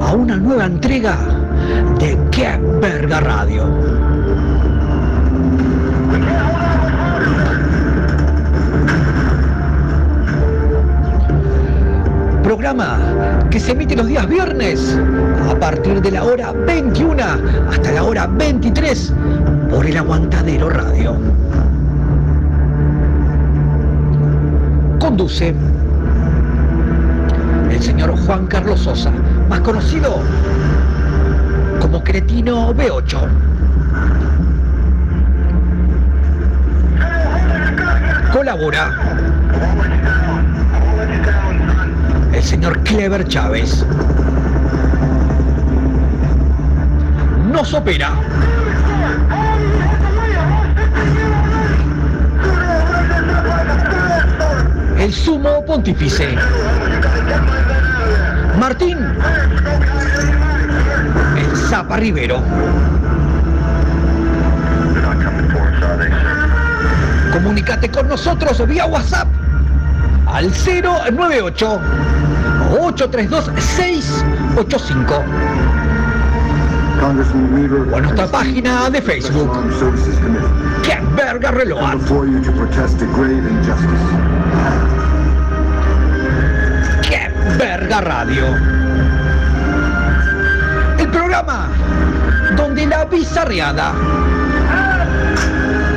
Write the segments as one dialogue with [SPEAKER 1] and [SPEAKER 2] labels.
[SPEAKER 1] a una nueva entrega de Qué Verga Radio. Programa que se emite los días viernes a partir de la hora 21 hasta la hora 23 por el Aguantadero Radio. Conduce el señor Juan Carlos Sosa, más conocido como Cretino B8. Colabora el señor Clever Chávez. Nos opera el sumo pontífice. Martín, el Zapa Rivero. Comunícate con nosotros vía WhatsApp al 098 832 685 o a nuestra página de Facebook. ¡Qué verga reloj! ¡Qué verga radio! El programa donde la bizarreada,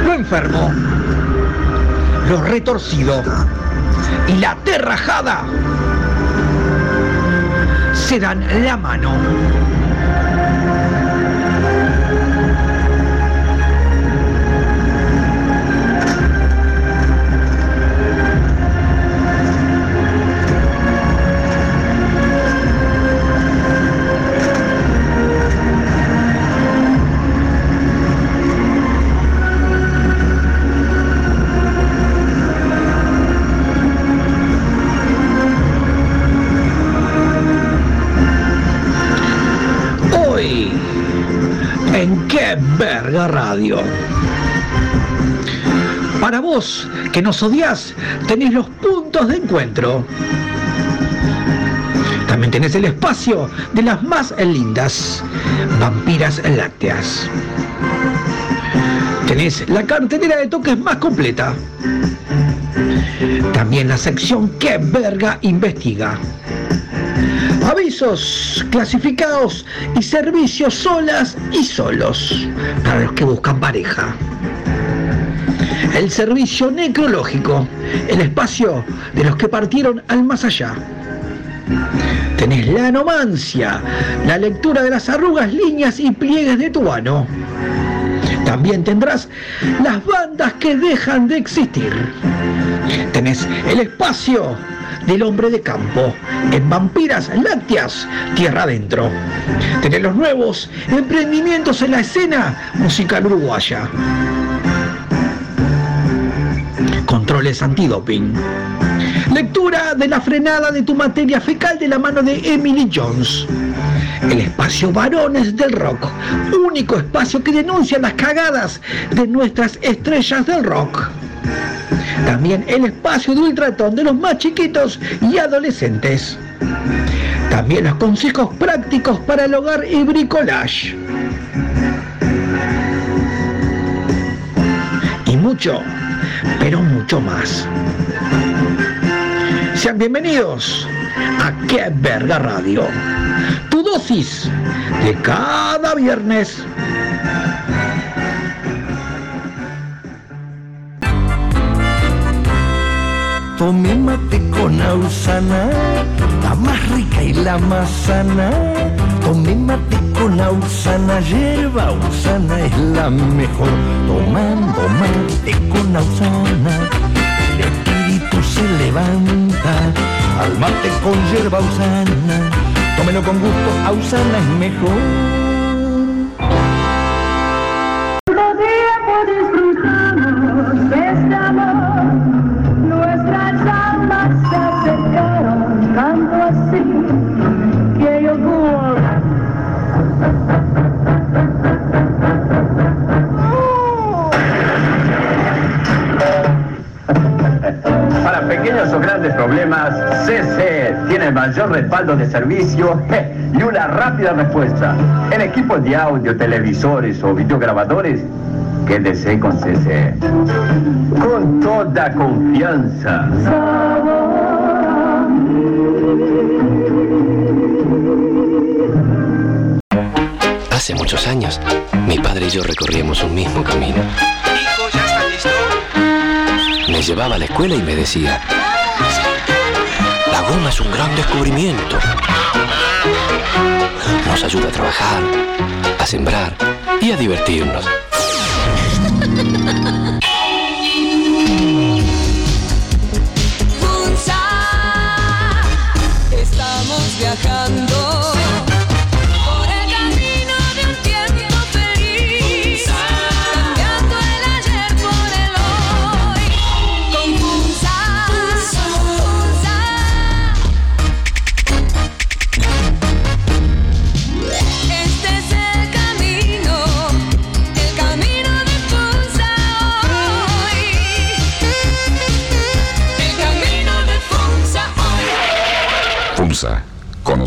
[SPEAKER 1] lo enfermo, lo retorcido y la terrajada se dan la mano. Verga radio. Para vos, que nos odias, tenés los puntos de encuentro. También tenés el espacio de las más lindas vampiras lácteas. Tenés la cartelera de toques más completa. También la sección que verga investiga. Avisos clasificados y servicios solas y solos para los que buscan pareja. El servicio necrológico, el espacio de los que partieron al más allá. Tenés la anomancia, la lectura de las arrugas, líneas y pliegues de tu ano. También tendrás las bandas que dejan de existir. Tenés el espacio del hombre de campo en Vampiras Lácteas, Tierra Adentro. Tenés los nuevos emprendimientos en la escena musical uruguaya. Controles antidoping. Lectura de la frenada de tu materia fecal de la mano de Emily Jones. El espacio Varones del Rock, único espacio que denuncia las cagadas de nuestras estrellas del rock. También el espacio de ultratón de los más chiquitos y adolescentes. También los consejos prácticos para el hogar y bricolage. Y mucho, pero mucho más. Sean bienvenidos a Qué Verga Radio. Tu dosis de cada viernes.
[SPEAKER 2] Tomé mate con ausana, la más rica y la más sana. Tomé mate con ausana, hierba ausana es la mejor. Tomando mate con ausana, el espíritu se levanta. Al mate con hierba ausana, tómelo con gusto, ausana es mejor.
[SPEAKER 3] Problemas, CC tiene el mayor respaldo de servicio je, y una rápida respuesta. En equipos de audio, televisores o videograbadores, quédese con CC. Con toda confianza.
[SPEAKER 4] Hace muchos años, mi padre y yo recorríamos un mismo camino.
[SPEAKER 5] Hijo, ¿ya está listo?
[SPEAKER 4] Me llevaba a la escuela y me decía, es un gran descubrimiento. Nos ayuda a trabajar, a sembrar y a divertirnos.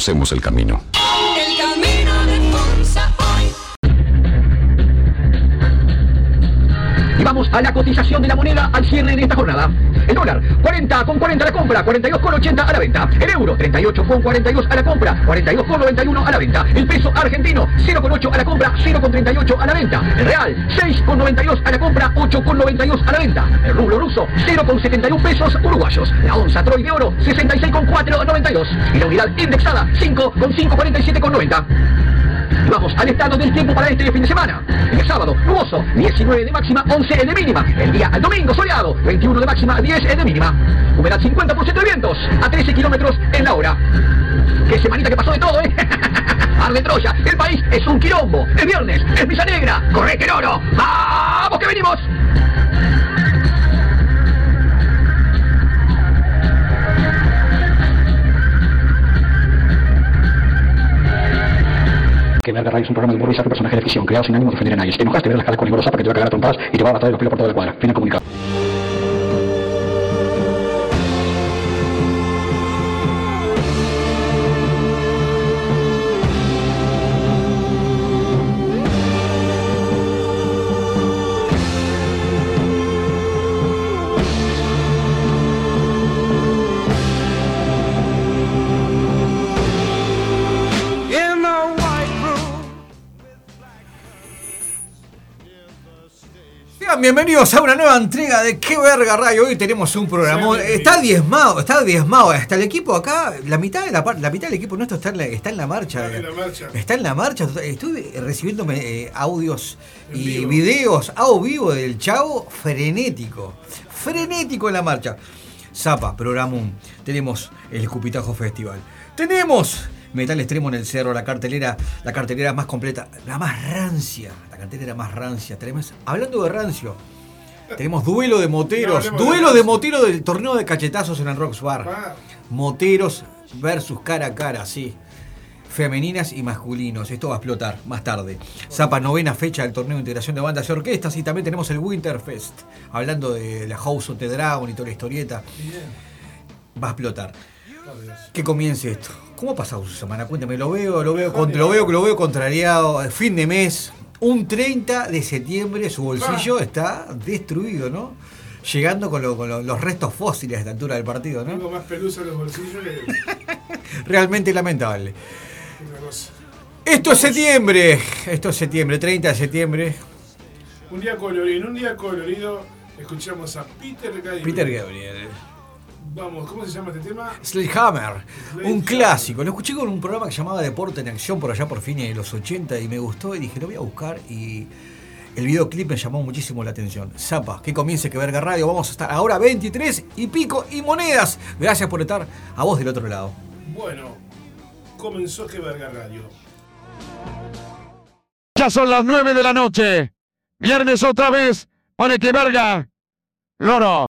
[SPEAKER 6] Conocemos el camino.
[SPEAKER 1] A la cotización de la moneda al cierre de esta jornada. El dólar, 40 con 40 a la compra, 42 con 80 a la venta. El euro, 38 con 42 a la compra, 42 con 91 a la venta. El peso argentino, 0 con 8 a la compra, 0 con 38 a la venta. El real, 6 con 92 a la compra, 8 con 92 a la venta. El rublo ruso, 0 con 71 pesos uruguayos. La onza Troy de oro, 66 con 4,92. Y la unidad indexada, 5 Vamos al estado del tiempo para este fin de semana. El sábado, nuboso, 19 de máxima, 11 de mínima. El día al domingo, soleado, 21 de máxima, 10 de mínima. Humedad 50% de vientos, a 13 kilómetros en la hora. Qué semanita que pasó de todo, ¿eh? Arde Troya, el país es un quilombo. El viernes es misa negra. ¡Correte el oro! ¡Vamos que venimos!
[SPEAKER 7] Que Verga Radio es un programa de humor y personajes de ficción creados sin ánimo de ofender a nadie. Si te enojaste, ver la escala con Igor Zapa que te va a cagar a trompadas y te va a matar de los pelos por toda la cuadra. Fin del comunicado.
[SPEAKER 8] Bienvenidos a una nueva entrega de Qué Verga Radio. Hoy tenemos un programa. Está diezmado, está diezmado. Hasta el equipo acá, la mitad de la, mitad del equipo nuestro está en la, está en la marcha.
[SPEAKER 9] Está en la marcha.
[SPEAKER 8] Está en la marcha. Estuve recibiéndome eh, audios y videos a vivo del chavo frenético. Frenético en la marcha. Zapa, programón. Tenemos el Escupitajo Festival. Tenemos Metal Extremo en el Cerro, la cartelera, la cartelera más completa, la más rancia, la cartelera más rancia. Tenemos, hablando de rancio, tenemos duelo de moteros, duelo de moteros del torneo de cachetazos en el Rocks Bar.
[SPEAKER 9] Ah.
[SPEAKER 8] Moteros versus cara a cara, sí. Femeninas y masculinos. Esto va a explotar más tarde. Zapa, novena fecha del torneo de integración de bandas y orquestas. Y también tenemos el Winterfest. Hablando de la House of the Dragon y toda la historieta. Va a explotar. Que comience esto. ¿Cómo ha pasado su semana? Cuéntame, lo veo, lo veo, con- lo veo, lo veo contrariado. Fin de mes. Un 30 de septiembre su bolsillo
[SPEAKER 9] Ah.
[SPEAKER 8] está destruido, ¿no? Llegando con, lo- con lo- los restos fósiles a esta altura del partido, ¿no?
[SPEAKER 9] Tengo más pelusa en los bolsillos que
[SPEAKER 8] Realmente lamentable. Esto es septiembre. Esto es septiembre, 30 de septiembre.
[SPEAKER 9] Un día colorido, en un día colorido escuchamos a Peter Gabriel.
[SPEAKER 8] Peter Gabriel.
[SPEAKER 9] Vamos, ¿cómo se llama este tema?
[SPEAKER 8] Sledgehammer, un clásico. Lo escuché con un programa que se llamaba Deporte en Acción por allá por fines de los 80 y me gustó y dije, lo voy a buscar y el videoclip me llamó muchísimo la atención. Zapa, que comience que verga radio. Vamos a estar ahora 23 y pico y monedas. Gracias por estar a vos del otro lado.
[SPEAKER 9] Bueno, comenzó que verga radio.
[SPEAKER 10] Ya son las nueve de la noche. Viernes otra vez. Pone que verga. Loro.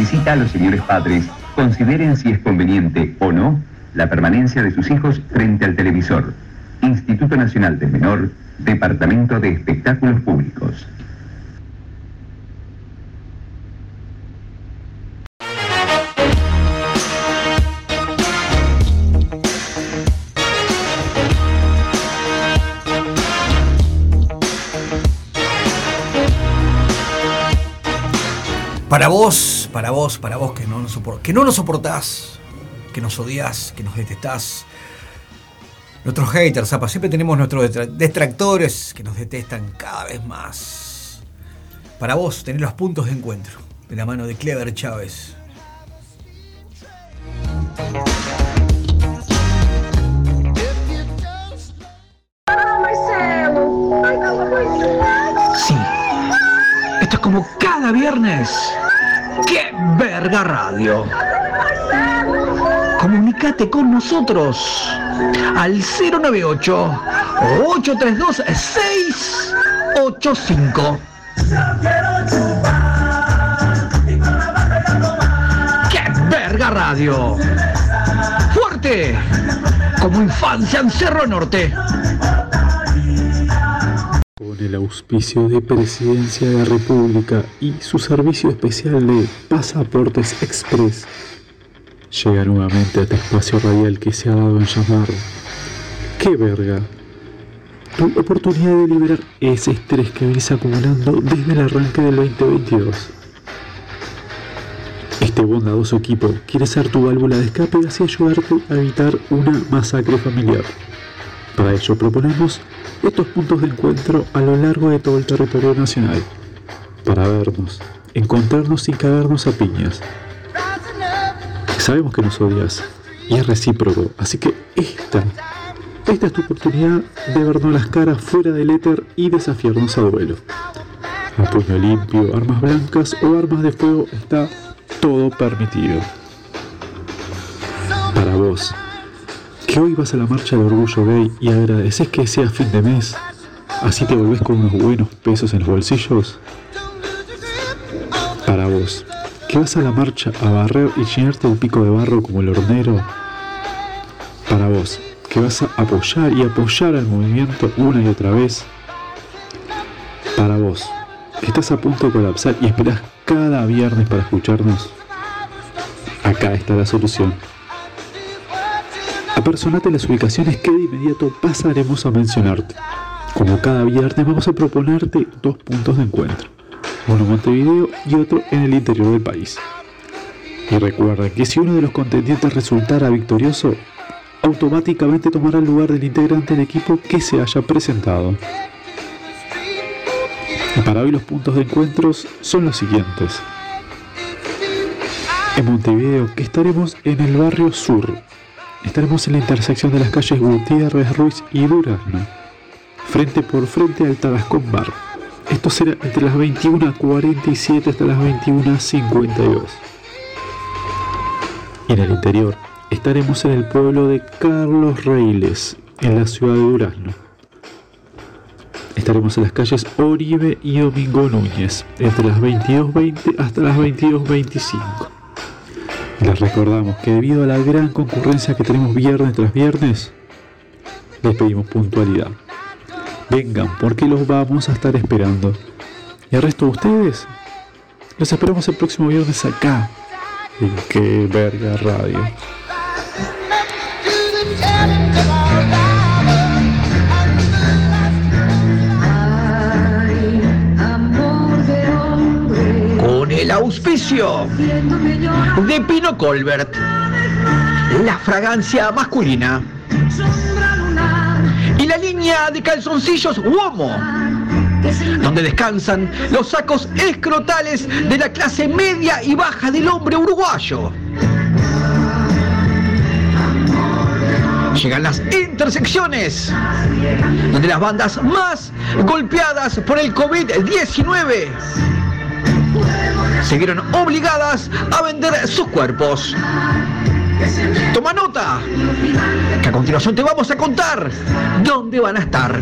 [SPEAKER 11] Solicita a los señores padres consideren si es conveniente o no la permanencia de sus hijos frente al televisor. Instituto Nacional del Menor, Departamento de Espectáculos Públicos.
[SPEAKER 8] Para vos, para vos, para vos que no nos, sopor- que no nos soportás, que nos odias, que nos detestás. Nuestros haters, zapa, siempre tenemos nuestros detra- detractores que nos detestan cada vez más. Para vos, tener los puntos de encuentro de la mano de Clever Chávez.
[SPEAKER 1] Verga radio! Comunicate con nosotros al 098 832 685. ¡Qué verga radio! ¡Fuerte! Como infancia en Cerro Norte.
[SPEAKER 12] El auspicio de Presidencia de la República y su servicio especial de Pasaportes Express, llega nuevamente a este espacio radial que se ha dado en llamar ¡Qué verga! Tu oportunidad de liberar ese estrés que venís acumulando desde el arranque del 2022. Este bondadoso equipo quiere ser tu válvula de escape y así ayudarte a evitar una masacre familiar. Para ello proponemos estos puntos de encuentro a lo largo de todo el territorio nacional, para vernos, encontrarnos y cagarnos a piñas. Sabemos que nos odias y es recíproco, así que esta, esta es tu oportunidad de vernos las caras fuera del éter y desafiarnos a duelo. A puño limpio, armas blancas o armas de fuego está todo permitido. Para vos, que hoy vas a la marcha del orgullo gay y agradeces que sea fin de mes, así te volvés con unos buenos pesos en los bolsillos. Para vos, que vas a la marcha a barrer y llenarte el pico de barro como el hornero. Para vos, que vas a apoyar y apoyar al movimiento una y otra vez. Para vos, que estás a punto de colapsar y esperás cada viernes para escucharnos. Acá está la solución. Apersonate las ubicaciones que de inmediato pasaremos a mencionarte. Como cada viernes vamos a proponerte dos puntos de encuentro, uno en Montevideo y otro en el interior del país. Y recuerda que si uno de los contendientes resultara victorioso, automáticamente tomará el lugar del integrante del equipo que se haya presentado. Para hoy los puntos de encuentros son los siguientes. En Montevideo, que estaremos en el barrio sur, Estaremos en la intersección de las calles Gutiérrez, Ruiz y Durazno, frente por frente al Tarascón Bar. Esto será entre las 21.47 hasta las 21.52. Y en el interior, estaremos en el pueblo de Carlos Reiles, en la ciudad de Durazno. Estaremos en las calles Oribe y Domingo Núñez, entre las 22.20 hasta las 22.25. Les recordamos que debido a la gran concurrencia que tenemos viernes tras viernes, les pedimos puntualidad. Vengan porque los vamos a estar esperando. Y al resto de ustedes, los esperamos el próximo viernes acá, en Que Verga Radio.
[SPEAKER 1] Auspicio de Pino Colbert, la fragancia masculina y la línea de calzoncillos Uomo, donde descansan los sacos escrotales de la clase media y baja del hombre uruguayo. Llegan las intersecciones, donde las bandas más golpeadas por el COVID-19 se vieron obligadas a vender sus cuerpos. Toma nota, que a continuación te vamos a contar dónde van a estar.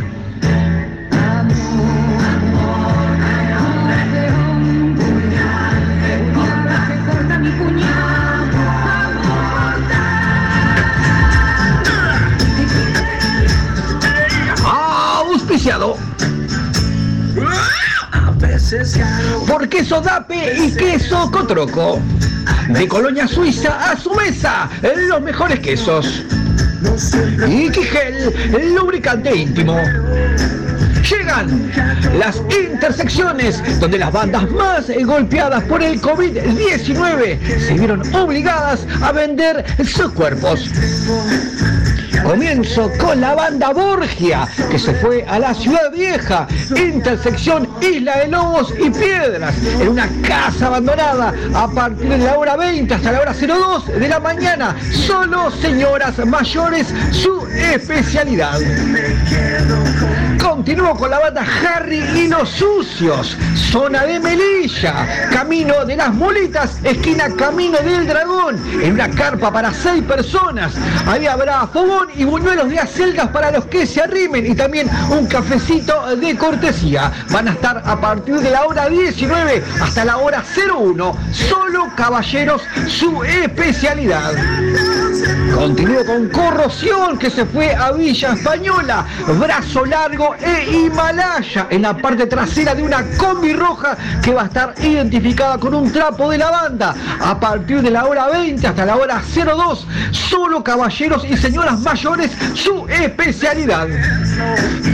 [SPEAKER 1] Auspiciado queso dape y queso cotroco. De Colonia Suiza a su mesa, los mejores quesos. Y Quigel, el lubricante íntimo. Llegan las intersecciones donde las bandas más golpeadas por el COVID-19 se vieron obligadas a vender sus cuerpos. Comienzo con la banda Borgia, que se fue a la ciudad vieja, intersección Isla de Lobos y Piedras, en una casa abandonada a partir de la hora 20 hasta la hora 02 de la mañana. Solo señoras mayores, su especialidad. Continúo con la banda Harry y los Sucios, zona de Melilla, camino de las Mulitas, esquina Camino del Dragón, en una carpa para seis personas. Ahí habrá fogón y buñuelos de acelgas para los que se arrimen y también un cafecito de cortesía. Van a estar a partir de la hora 19 hasta la hora 01. Solo caballeros, su especialidad. Continúo con Corrosión, que se fue a Villa Española, Brazo Largo e Himalaya, en la parte trasera de una combi roja que va a estar identificada con un trapo de la banda. A partir de la hora 20 hasta la hora 02, solo caballeros y señoras mayores, su especialidad.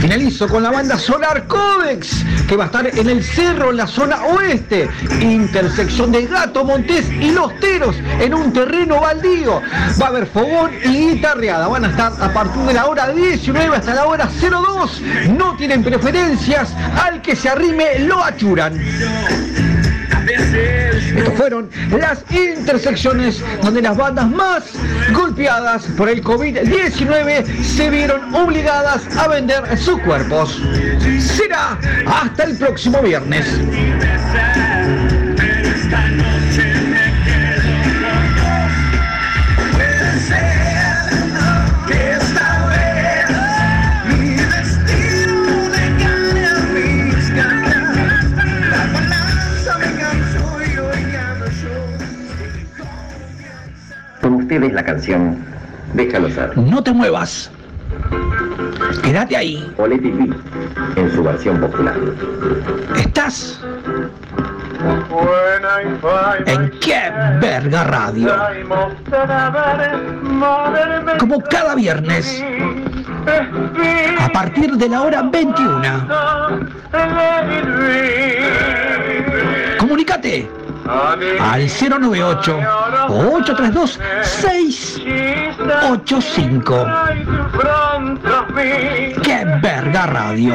[SPEAKER 1] Finalizo con la banda Solar Codex, que va estar en el cerro, en la zona oeste, intersección de Gato Montés y Los Teros, en un terreno baldío. Va a haber fogón y guitarreada. Van a estar a partir de la hora 19 hasta la hora 02. No tienen preferencias. Al que se arrime lo achuran. Estas fueron las intersecciones donde las bandas más golpeadas por el COVID-19 se vieron obligadas a vender sus cuerpos. Será hasta el próximo viernes.
[SPEAKER 3] Ustedes la canción Déjalo ser.
[SPEAKER 1] No te muevas. Quédate ahí.
[SPEAKER 3] Ole Pipí, en su versión popular.
[SPEAKER 1] Estás en qué verga radio. Como cada viernes, a partir de la hora 21. Comunícate al 098 832 685. ¡Qué verga radio!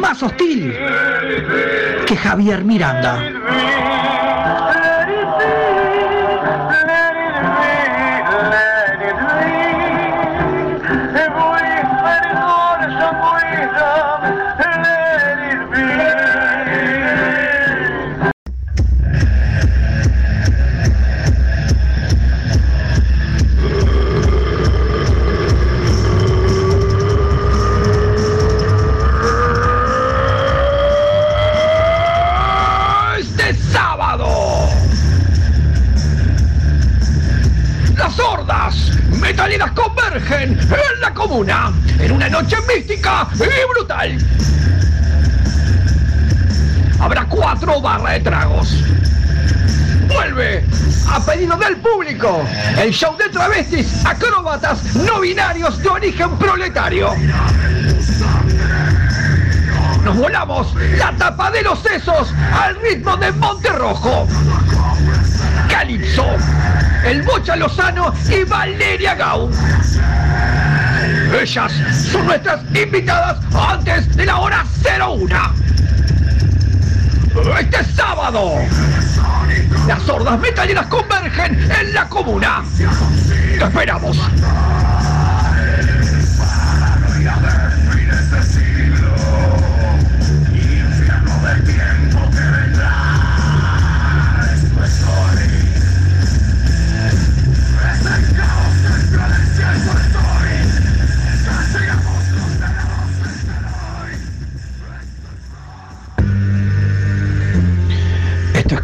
[SPEAKER 1] Más hostil que Javier Miranda. Metaleras convergen en la comuna en una noche mística y brutal. Habrá cuatro barras de tragos. Vuelve a pedido del público el show de travestis, acróbatas, no binarios de origen proletario. Nos volamos la tapa de los sesos al ritmo de Monterrojo. Calipso, el Bocha Lozano y Valeria Gau. Ellas son nuestras invitadas antes de la hora 01. Este sábado, las sordas metaleras convergen en la comuna. Te esperamos.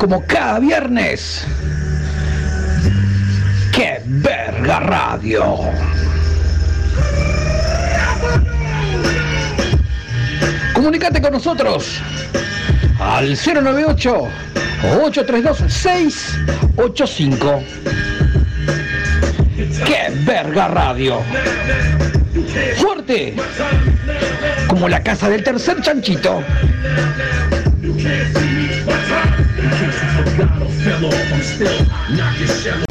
[SPEAKER 1] como cada viernes. ¡Qué verga radio! Comunicate con nosotros al 098 832 685. ¡Qué verga radio! ¡Fuerte! Como la casa del tercer chanchito.
[SPEAKER 13] fell
[SPEAKER 14] off. I'm still knocking shell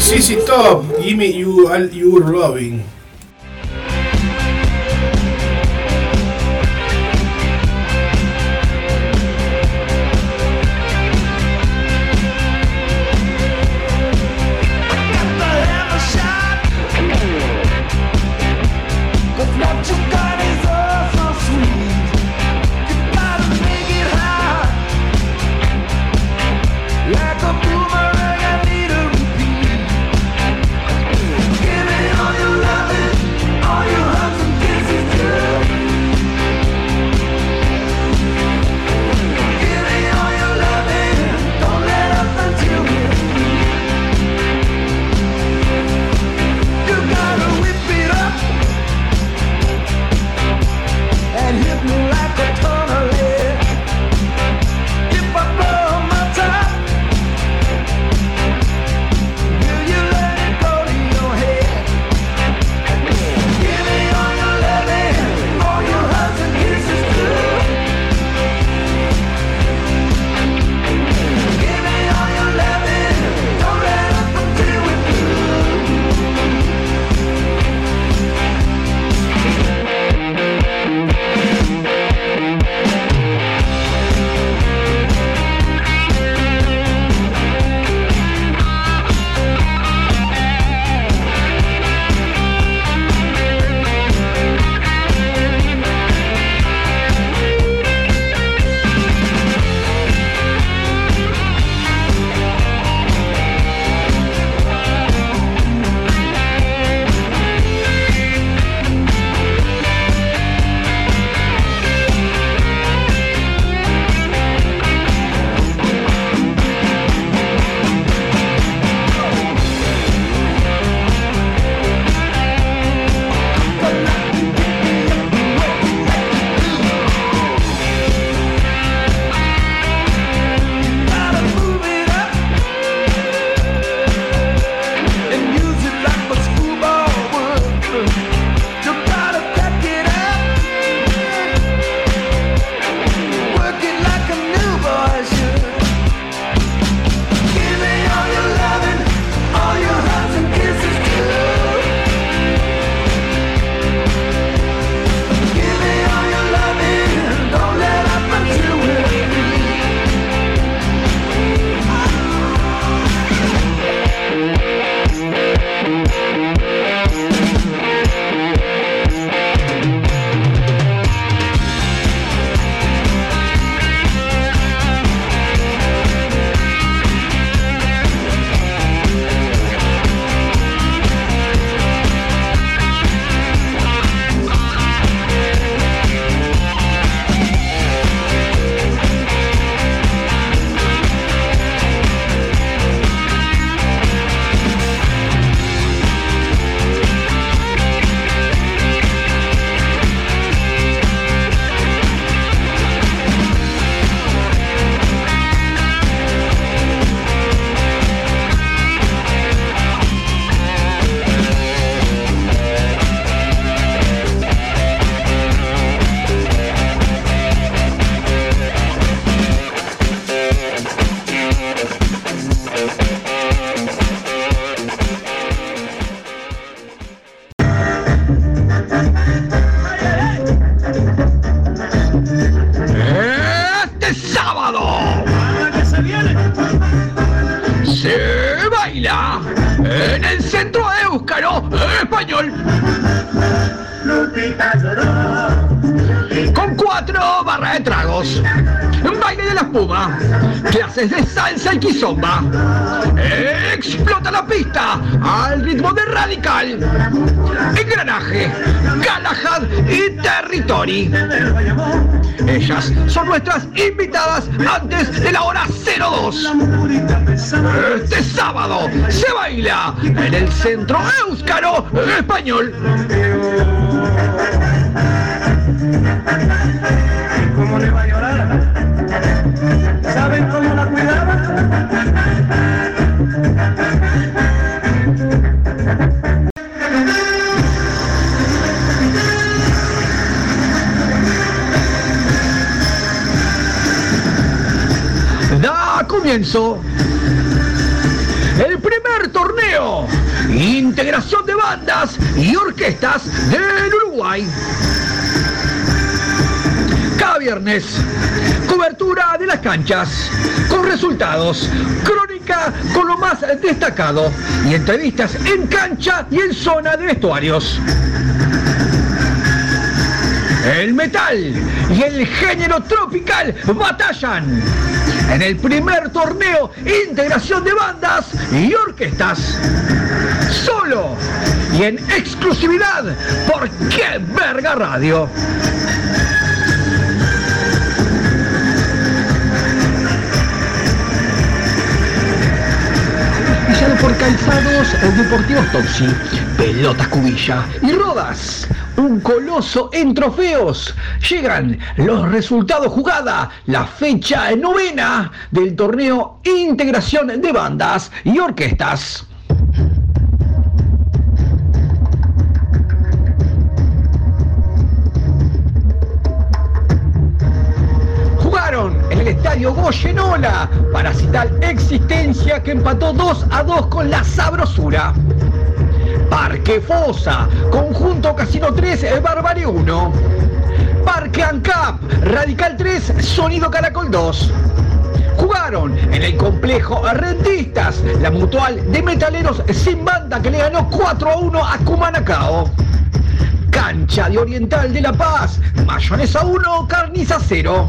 [SPEAKER 14] CC Top, give me you, you loving.
[SPEAKER 1] centro español. Lupita. Con cuatro barras de tragos bomba, clases de salsa y quizomba. Explota la pista al ritmo de Radical, Engranaje, Galahad y Territory. Ellas son nuestras invitadas antes de la hora 02. Este sábado se baila en el Centro Éuscaro Español.
[SPEAKER 15] ¿Saben cómo la cuidaba?
[SPEAKER 1] Da comienzo el primer torneo Integración de bandas y orquestas del Uruguay. Cada viernes, cobertura las canchas, con resultados, crónica con lo más destacado y entrevistas en cancha y en zona de vestuarios. El metal y el género tropical batallan en el primer torneo Integración de Bandas y Orquestas. Solo y en exclusividad por Qué Verga Radio. Auspiciado por Calzados Deportivos Topsi, Pelotas Cubilla y Rodas. Un coloso en trofeos. Llegan los resultados jugada, la fecha novena del torneo Integración de Bandas y Orquestas. Estadio Goyenola, Parasital Existencia que empató 2 a 2 con la Sabrosura. Parque Fosa, Conjunto Casino 3, eh, Barbari 1. Parque ANCAP, Radical 3, Sonido Caracol 2. Jugaron en el complejo Rentistas, la mutual de metaleros sin banda que le ganó 4 a 1 a Cumanacao. Cancha de Oriental de La Paz, Mayonesa 1, Carniza 0.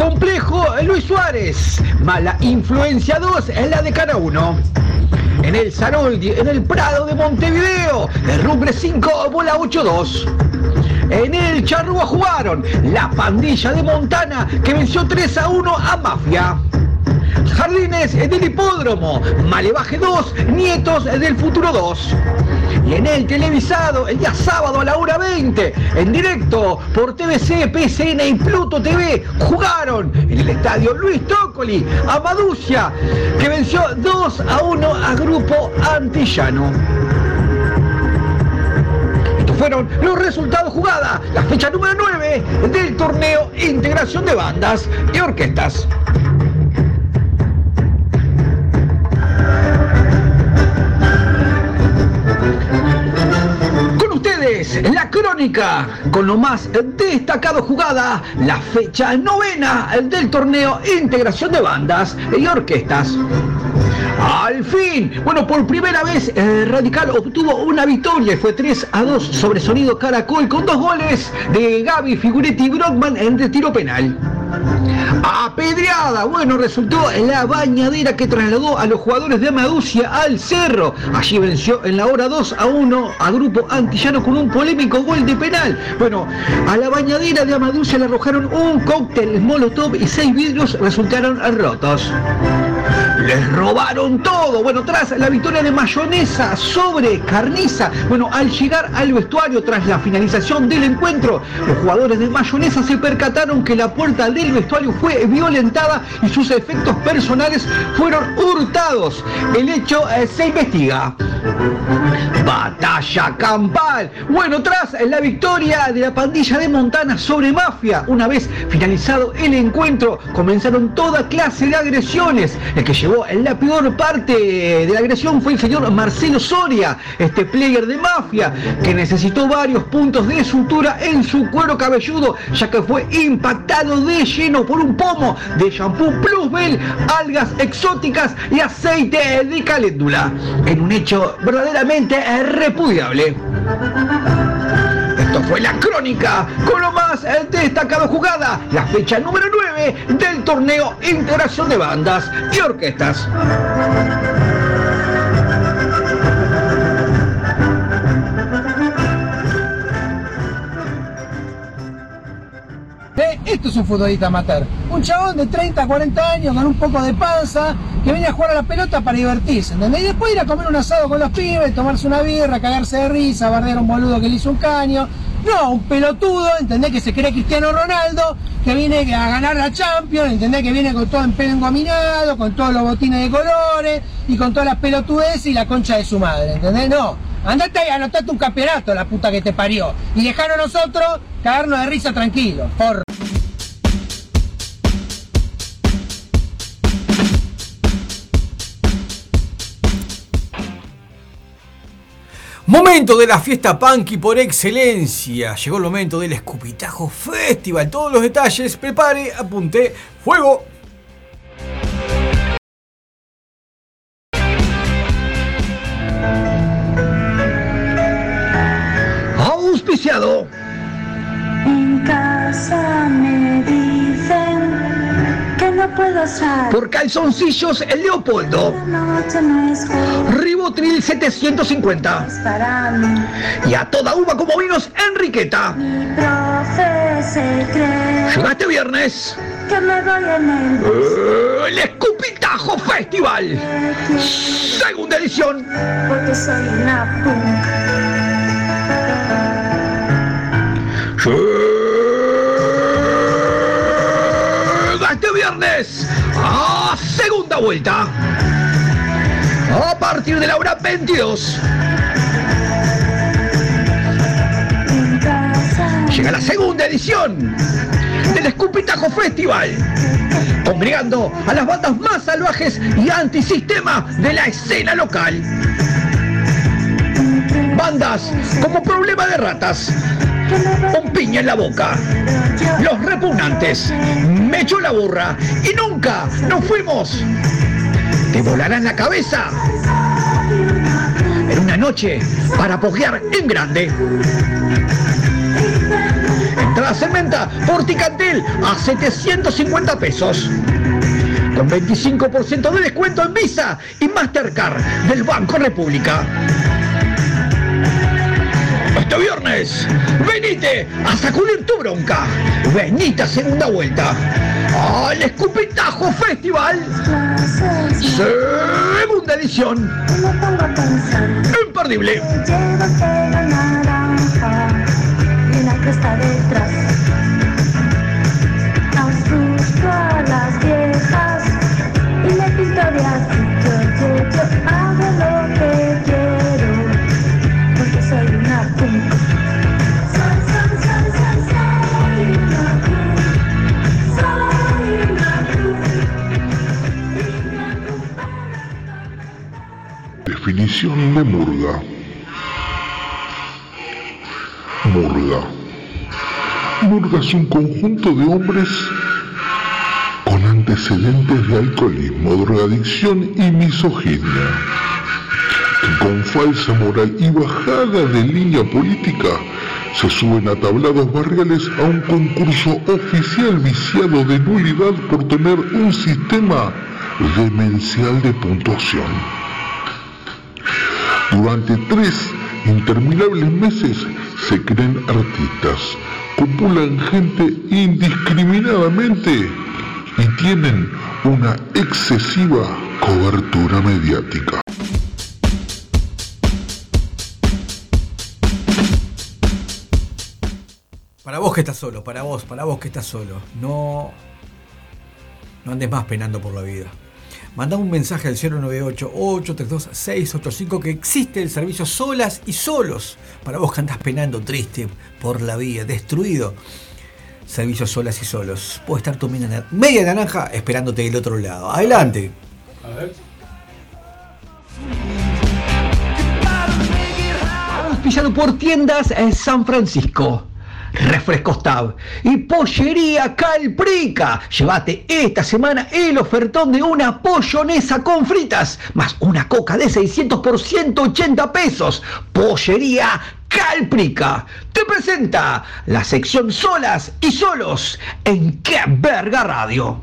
[SPEAKER 1] Complejo Luis Suárez, Mala Influencia 2, en la de Cara 1. En el Saroldi, en el Prado de Montevideo, el Rumbre 5, Bola 8-2. En el Charrúa jugaron la pandilla de Montana que venció 3 a 1 a Mafia. Jardines del Hipódromo, Malevaje 2, Nietos del Futuro 2. Y en el televisado, el día sábado a la hora 20, en directo por TVC, PSN y Pluto TV, jugaron en el estadio Luis Tócoli a Maducia, que venció 2 a 1 a Grupo Antillano. Estos fueron los resultados jugada, la fecha número 9 del torneo Integración de Bandas y Orquestas. La crónica, con lo más destacado jugada, la fecha novena del torneo Integración de Bandas y Orquestas. Al fin, bueno, por primera vez eh, Radical obtuvo una victoria y fue 3 a 2 sobre Sonido Caracol con dos goles de Gaby Figuretti y Brockman en de tiro penal. Apedreada, bueno, resultó la bañadera que trasladó a los jugadores de Amaducia al cerro. Allí venció en la hora 2 a 1 a Grupo Antillano con un polémico gol de penal. Bueno, a la bañadera de Amaducia le arrojaron un cóctel molotov y seis vidrios resultaron rotos. Les robaron todo. Bueno, tras la victoria de Mayonesa sobre Carniza, bueno, al llegar al vestuario tras la finalización del encuentro, los jugadores de Mayonesa se percataron que la puerta del vestuario fue violentada y sus efectos personales fueron hurtados. El hecho eh, se investiga. Batalla campal. Bueno, tras la victoria de la pandilla de Montana sobre Mafia, una vez finalizado el encuentro, comenzaron toda clase de agresiones. El que llevó la peor parte de la agresión fue el señor Marcelo Soria, este player de Mafia, que necesitó varios puntos de sutura en su cuero cabelludo, ya que fue impactado de lleno por un pomo de shampoo Plusbel, algas exóticas y aceite de caléndula. En un hecho verdaderamente repudiable fue la crónica con lo más eh, destacado jugada, la fecha número 9 del torneo Integración de Bandas y Orquestas.
[SPEAKER 16] Eh, esto es un futbolista amateur. Un chabón de 30, 40 años con un poco de panza que venía a jugar a la pelota para divertirse. Y después ir a comer un asado con los pibes, tomarse una birra, cagarse de risa, bardear a un boludo que le hizo un caño, no, un pelotudo, ¿entendés? Que se cree Cristiano Ronaldo, que viene a ganar la Champions, ¿entendés? Que viene con todo en pelo engominado, con todos los botines de colores y con todas las pelotudeces y la concha de su madre, ¿entendés? No, andate ahí, anotate un campeonato, la puta que te parió. Y dejaron nosotros cagarnos de risa tranquilos, porro.
[SPEAKER 8] Momento de la fiesta punky por excelencia. Llegó el momento del Escupitajo Festival. Todos los detalles, prepare, apunte, fuego.
[SPEAKER 1] Por Calzoncillos El Leopoldo. Ribotril 750.
[SPEAKER 17] para mí.
[SPEAKER 1] Y a toda uva como vinos Enriqueta. Llegaste viernes.
[SPEAKER 17] que me voy en el.
[SPEAKER 1] Eh, El Escupitajo Festival. Segunda edición.
[SPEAKER 17] Porque soy una punk.
[SPEAKER 1] Llega este viernes a segunda vuelta. A partir de la hora 22.
[SPEAKER 17] En casa
[SPEAKER 1] Llega la segunda edición del Escupitajo Festival. Congregando a las bandas más salvajes y antisistema de la escena local. Bandas como Problema de Ratas, Un Piña en la Boca, Los Repugnantes, Me echó la burra y nunca nos fuimos. Te volarán la cabeza. En una noche para pojear en grande. Entradas en venta por Ticantel a 750 pesos. Con 25% de descuento en Visa y Mastercard del Banco República. Este viernes, venite a sacudir tu bronca. Venite a segunda vuelta. Al Escupitajo Festival. Segunda edición. Imperdible.
[SPEAKER 17] Naranja una. De
[SPEAKER 18] murga. Murga. Murga es un conjunto de hombres con antecedentes de alcoholismo, drogadicción y misoginia, que con falsa moral y bajada de línea política se suben a tablados barriales a un concurso oficial viciado de nulidad por tener un sistema demencial de puntuación. Durante tres interminables meses se creen artistas, copulan gente indiscriminadamente y tienen una excesiva cobertura mediática.
[SPEAKER 8] Para vos que estás solo, para vos, para vos que estás solo. No, no andes más penando por la vida. Manda un mensaje al 098-832-685 que existe el servicio solas y solos. Para vos que andás penando triste por la vida, destruido. Servicio solas y solos. Puede estar tu media media naranja esperándote del otro lado. Adelante.
[SPEAKER 9] A ver.
[SPEAKER 1] Auspiciado por tiendas en San Francisco. Refrescos Tab y Pollería Calprica. Llévate esta semana el ofertón de una pollonesa con fritas, más una coca de 600 por 180 pesos. Pollería Calprica. Te presenta la sección Solas y Solos en Qué Verga Radio.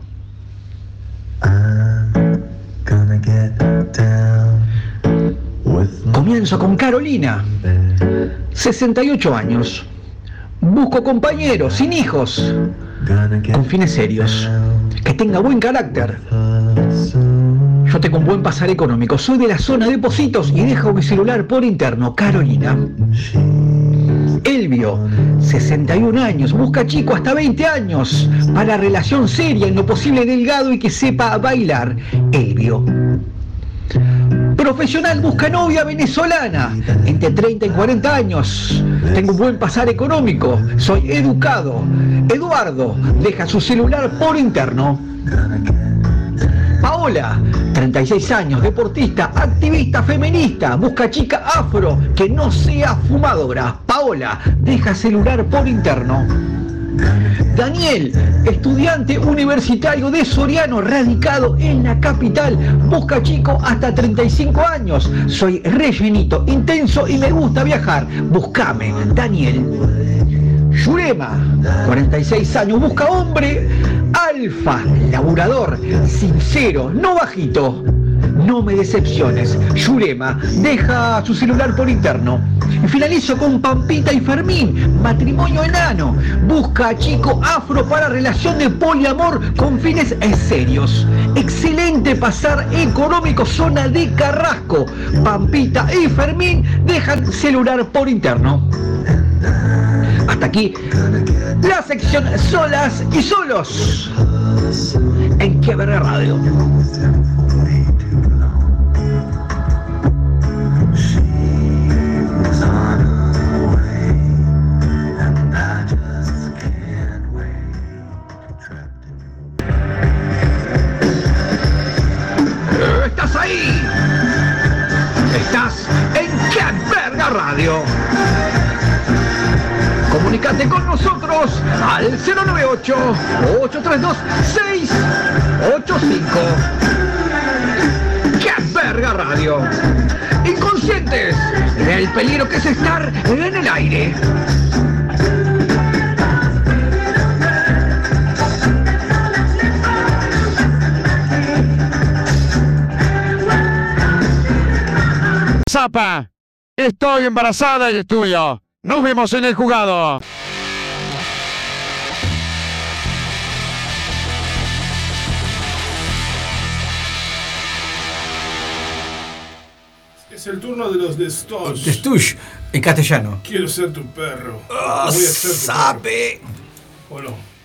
[SPEAKER 1] Comienzo con Carolina, 68 años. Busco compañero, sin hijos. con fines serios, que tenga buen carácter. Yo tengo un buen pasar económico, soy de la zona de Positos y dejo mi celular por interno, Carolina. Elvio, 61 años, busca chico hasta 20 años, para relación seria en lo posible delgado y que sepa bailar. Elvio. Profesional busca novia venezolana, entre 30 y 40 años. Tengo un buen pasar económico, soy educado. Eduardo deja su celular por interno. Paola, 36 años, deportista, activista feminista, busca chica afro que no sea fumadora. Paola, deja celular por interno. Daniel, estudiante universitario de Soriano, radicado en la capital, busca chico hasta 35 años. Soy rellenito, intenso y me gusta viajar. Buscame, Daniel. Yurema, 46 años, busca hombre alfa, laburador, sincero, no bajito. No me decepciones. Yurema deja su celular por interno. Y finalizo con Pampita y Fermín, matrimonio enano. Busca a chico afro para relación de poliamor con fines serios. Excelente pasar económico, zona de Carrasco. Pampita y Fermín dejan celular por interno. Hasta aquí la sección Solas y Solos en Quiebre Radio. Verga Radio. Comunicate con nosotros al 098-832-685. ¡Qué verga radio! Inconscientes del peligro que es estar en el aire.
[SPEAKER 10] Zapa, estoy embarazada y es tuyo. Nos vemos en el jugado.
[SPEAKER 9] Es el turno de los de Stosh.
[SPEAKER 8] De Stush, en castellano.
[SPEAKER 9] Quiero ser tu perro.
[SPEAKER 8] Ah,
[SPEAKER 9] Voy a ser tu
[SPEAKER 8] sape.
[SPEAKER 9] perro. ¿O no?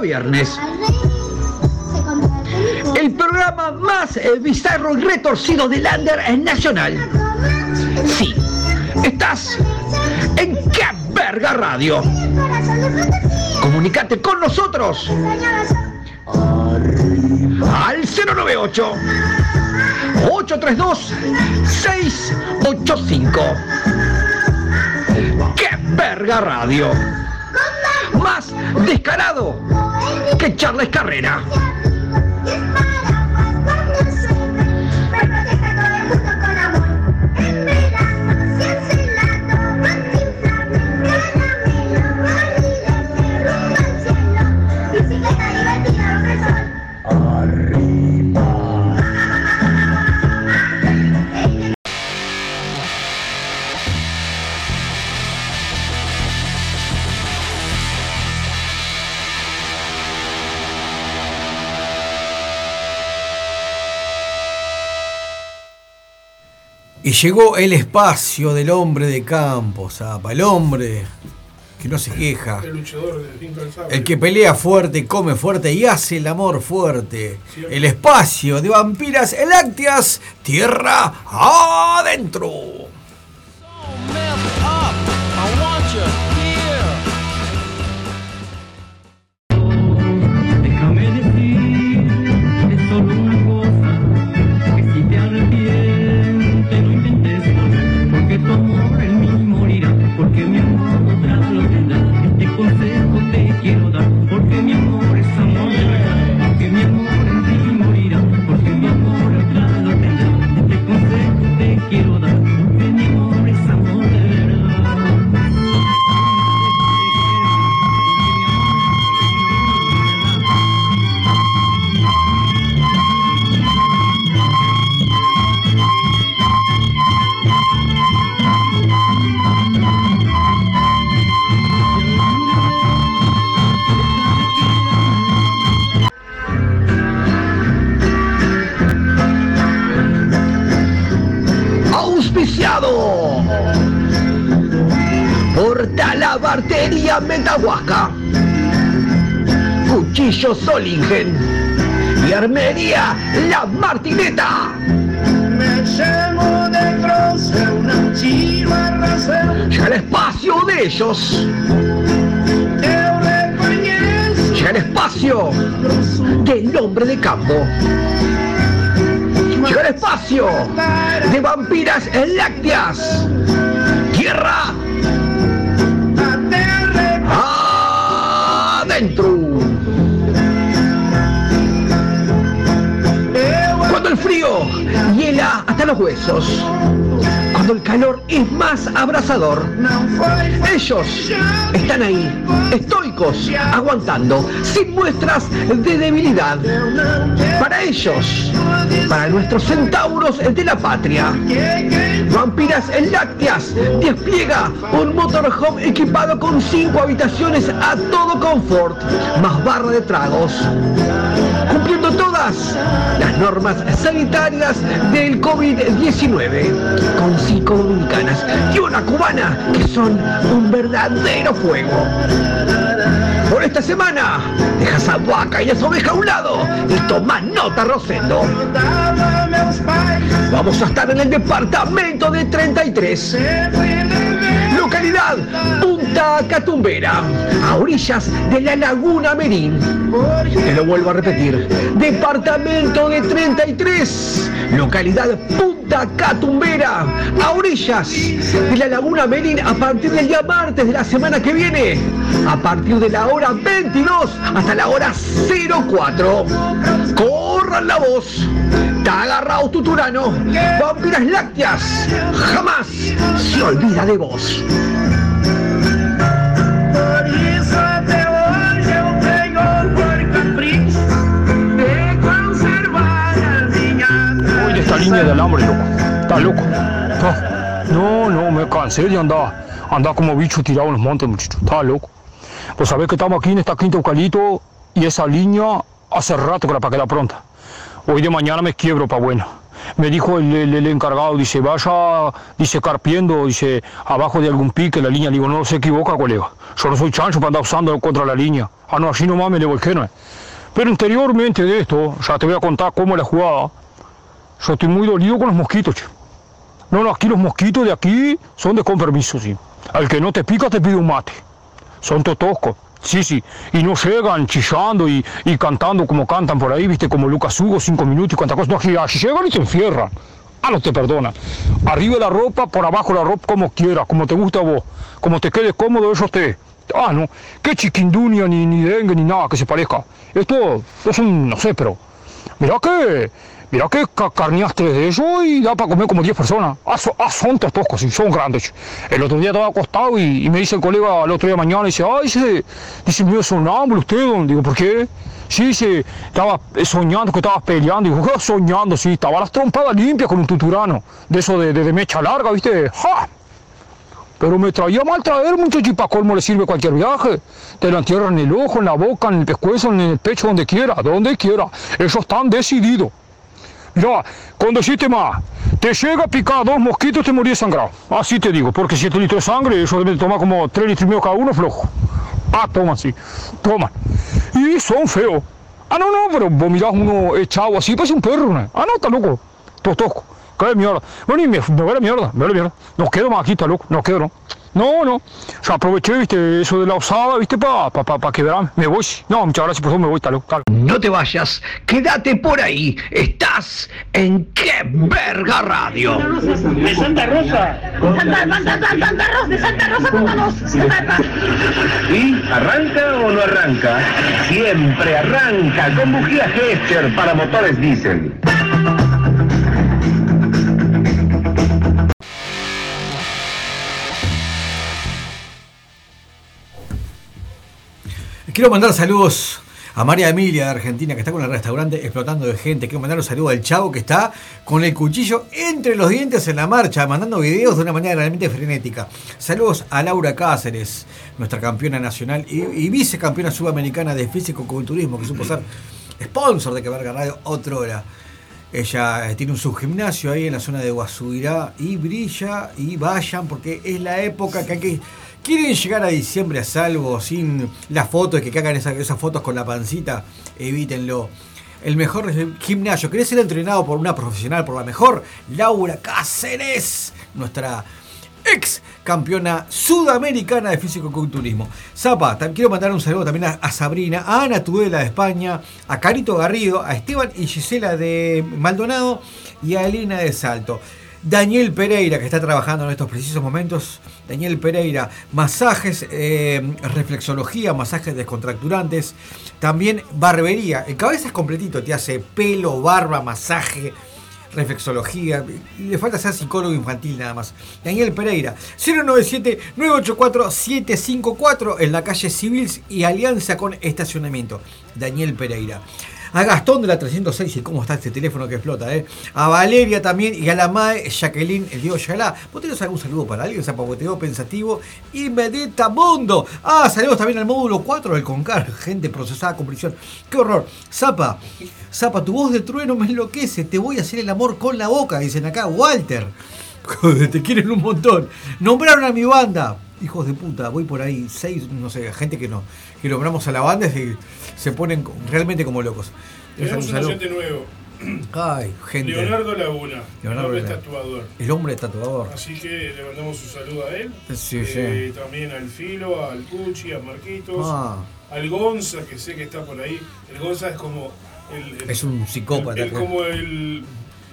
[SPEAKER 1] Viernes. El programa más eh, bizarro y retorcido del Under es Nacional. Sí, estás en ¡Qué verga radio! Comunicate con nosotros al 098 832 685. ¡Qué verga radio! Más descarado que Charles Carrera.
[SPEAKER 8] Y llegó el espacio del hombre de campo, Zapa, el hombre que no se queja,
[SPEAKER 9] El luchador
[SPEAKER 8] el que pelea fuerte, come fuerte y hace el amor fuerte. El espacio de vampiras lácteas, tierra adentro.
[SPEAKER 1] Talabartería Metahuasca, Cuchillo Solingen y Armería La Martineta.
[SPEAKER 15] Me de Croce, una razão.
[SPEAKER 1] Llega el espacio de ellos. Llega el espacio del hombre de campo. Llega el espacio de vampiras lácteas. Tierra adentro. Hiela hasta los huesos. Cuando el calor es más abrasador. Ellos están ahí, estoicos, aguantando, sin muestras de debilidad. Para ellos, para nuestros centauros de la patria, Vampiras Lácteas despliega un motorhome equipado con cinco habitaciones a todo confort, más barra de tragos, cumpliendo todas las normas sanitarias del COVID-19, con cinco dominicanas y una cubana que son un verdadero fuego. Por esta semana, deja esa vaca y esa oveja a un lado y toma nota, Rosendo. Vamos a estar en el departamento de 33. Localidad Punta Catumbera, a orillas de la Laguna Merín. Te lo vuelvo a repetir. Departamento de 33. Localidad Punta Catumbera, a orillas de la Laguna Merín a partir del día martes de la semana que viene. A partir de la hora 22 hasta la hora 04. Corran la voz. Te ha agarrado tu turano. Vampiras lácteas. Jamás se olvida de vos.
[SPEAKER 19] Oye, esta línea de alambre, loco. Está loco. No, no, me cansé de andar. Andar como bicho tirado en los montes, muchacho. Está loco. Pues sabés que estamos aquí en esta quinta eucalipto y esa línea hace rato que la pronta. Hoy de mañana me quiebro pa' bueno. me dijo el, el- el encargado, dice, vaya, dice, carpiendo, dice, abajo de algún pique la línea. Le digo, no se equivoca, colega. Yo no soy chancho para andar usando contra la línea. Ah, no, así nomás me le volqué, ¿no? Pero interiormente de esto, ya te voy a contar cómo la jugada. Yo estoy muy dolido con los mosquitos. No, no, aquí los mosquitos de aquí son de compromiso, sí. Al que no te pica te pide un mate. Son totoscos. Sí, sí. Y no llegan chillando y, y cantando como cantan por ahí, viste, como Lucas Hugo, cinco minutos y cuántas cosas. No, aquí, llegan y te enfierran. Ah, no te perdona. Arriba la ropa, por abajo la ropa, como quieras, como te gusta a vos. Como te quede cómodo, ellos te. Ah, no. Qué chiquindunia, ni, ni dengue, ni nada que se parezca. Esto es un, no sé, pero. Mirá que. Mirá que ca- carneaste de ellos y da para comer como 10 personas. Ah, so- ah, son toscos, sí, son grandes. El otro día estaba acostado y, y me dice el colega el otro día mañana, dice, ay, dice, dice, mío, sonámbulo usted. don?" Digo, ¿por qué? Sí, dice, estaba eh, soñando que estabas peleando. Digo, "¿Qué soñando? Sí, estaba las trompadas limpias con un tuturano. De eso de, de, de mecha larga, ¿viste? ¡Ja! Pero me traía mal traer, muchacho, y para colmo le sirve cualquier viaje. Te lo entierran en el ojo, en la boca, en el pescuezo, en el pecho, donde quiera, donde quiera. Ellos están decididos. Mira, cuando hiciste más, te llega a picar dos mosquitos, te morís sangrado. Así te digo, porque 7 litros de sangre, eso debe tomar como 3 litros y medio cada uno, flojo. Ah, toman, sí, toman. Y son feos. Ah, no, no, pero vos mirás uno echado así, parece un perro, ¿no? Ah, no, está loco, todo tosco. Qué mierda. Bueno, y me, me vale mierda, me vale mierda. No quedo más aquí, está loco, no quedo, no. No, no. Ya aproveché, viste, eso de la osada, viste, para pa, pa, pa que verán. Me voy. No, muchas gracias, por favor, me voy, está loco. está loco.
[SPEAKER 1] No te vayas, quédate por ahí. Estás en Qué Verga Radio.
[SPEAKER 15] De Santa Rosa. Santa, Santa, Santa Rosa, de Santa Rosa, contanos.
[SPEAKER 3] ¿Y arranca o no arranca? Siempre arranca con bujía Gescher para motores diésel.
[SPEAKER 8] Quiero mandar saludos a María Emilia de Argentina, que está con el restaurante explotando de gente. Quiero mandar un saludo al chavo que está con el cuchillo entre los dientes en la marcha, mandando videos de una manera realmente frenética. Saludos a Laura Cáceres, nuestra campeona nacional y, y vicecampeona sudamericana de físico-culturismo, que supo ser sponsor de Que Verga Radio otra hora. Ella eh, tiene un subgimnasio ahí en la zona de Guasubirá y brilla y vayan porque es la época que hay que... Quieren llegar a diciembre a salvo sin las fotos, que hagan esa- esas fotos con la pancita, evítenlo. El mejor gimnasio. ¿Querés ser entrenado por una profesional, por la mejor? Laura Cáceres, nuestra ex campeona sudamericana de físico-culturismo. Zapa, quiero mandar un saludo también a, a Sabrina, a Ana Tudela de España, a Carito Garrido, a Esteban y Gisela de Maldonado y a Elena de Salto. Daniel Pereira, que está trabajando en estos precisos momentos. Daniel Pereira, masajes, eh, reflexología, masajes descontracturantes. También barbería. El cabeza es completito, te hace pelo, barba, masaje, reflexología. Le falta ser psicólogo infantil nada más. Daniel Pereira, 097-984-754 en la calle Civils y Alianza con Estacionamiento. Daniel Pereira. A Gastón de la 306, y cómo está este teléfono que explota, ¿eh? A Valeria también y a la Mae Jacqueline, el Diego Yalá. ¿Vos tenés algún saludo para alguien? Zapa, porque te veo pensativo. Y Medeta Mundo. Ah, saludos también al módulo 4 del Concar. Gente procesada con prisión. ¡Qué horror! Zapa, Zapa, tu voz de trueno me enloquece. Te voy a hacer el amor con la boca, dicen acá. Walter. Te quieren un montón. Nombraron a mi banda. Hijos de puta, voy por ahí. Seis, no sé, gente que no. Que nombramos a la banda y se ponen realmente como locos.
[SPEAKER 9] Tenemos un
[SPEAKER 8] saludo.
[SPEAKER 9] oyente nuevo.
[SPEAKER 8] Ay, gente.
[SPEAKER 9] Leonardo Laguna.
[SPEAKER 8] Leonardo
[SPEAKER 9] hombre
[SPEAKER 8] Laguna.
[SPEAKER 9] tatuador.
[SPEAKER 8] El hombre tatuador.
[SPEAKER 9] Así que le mandamos un saludo a él.
[SPEAKER 8] Sí, sí.
[SPEAKER 9] Eh, También al Filo, al Cuchi, a Marquitos.
[SPEAKER 8] Ah.
[SPEAKER 9] Al Gonza, que sé que está por ahí. El Gonza es como. El, el-
[SPEAKER 8] Es un psicópata.
[SPEAKER 9] el- el- como el.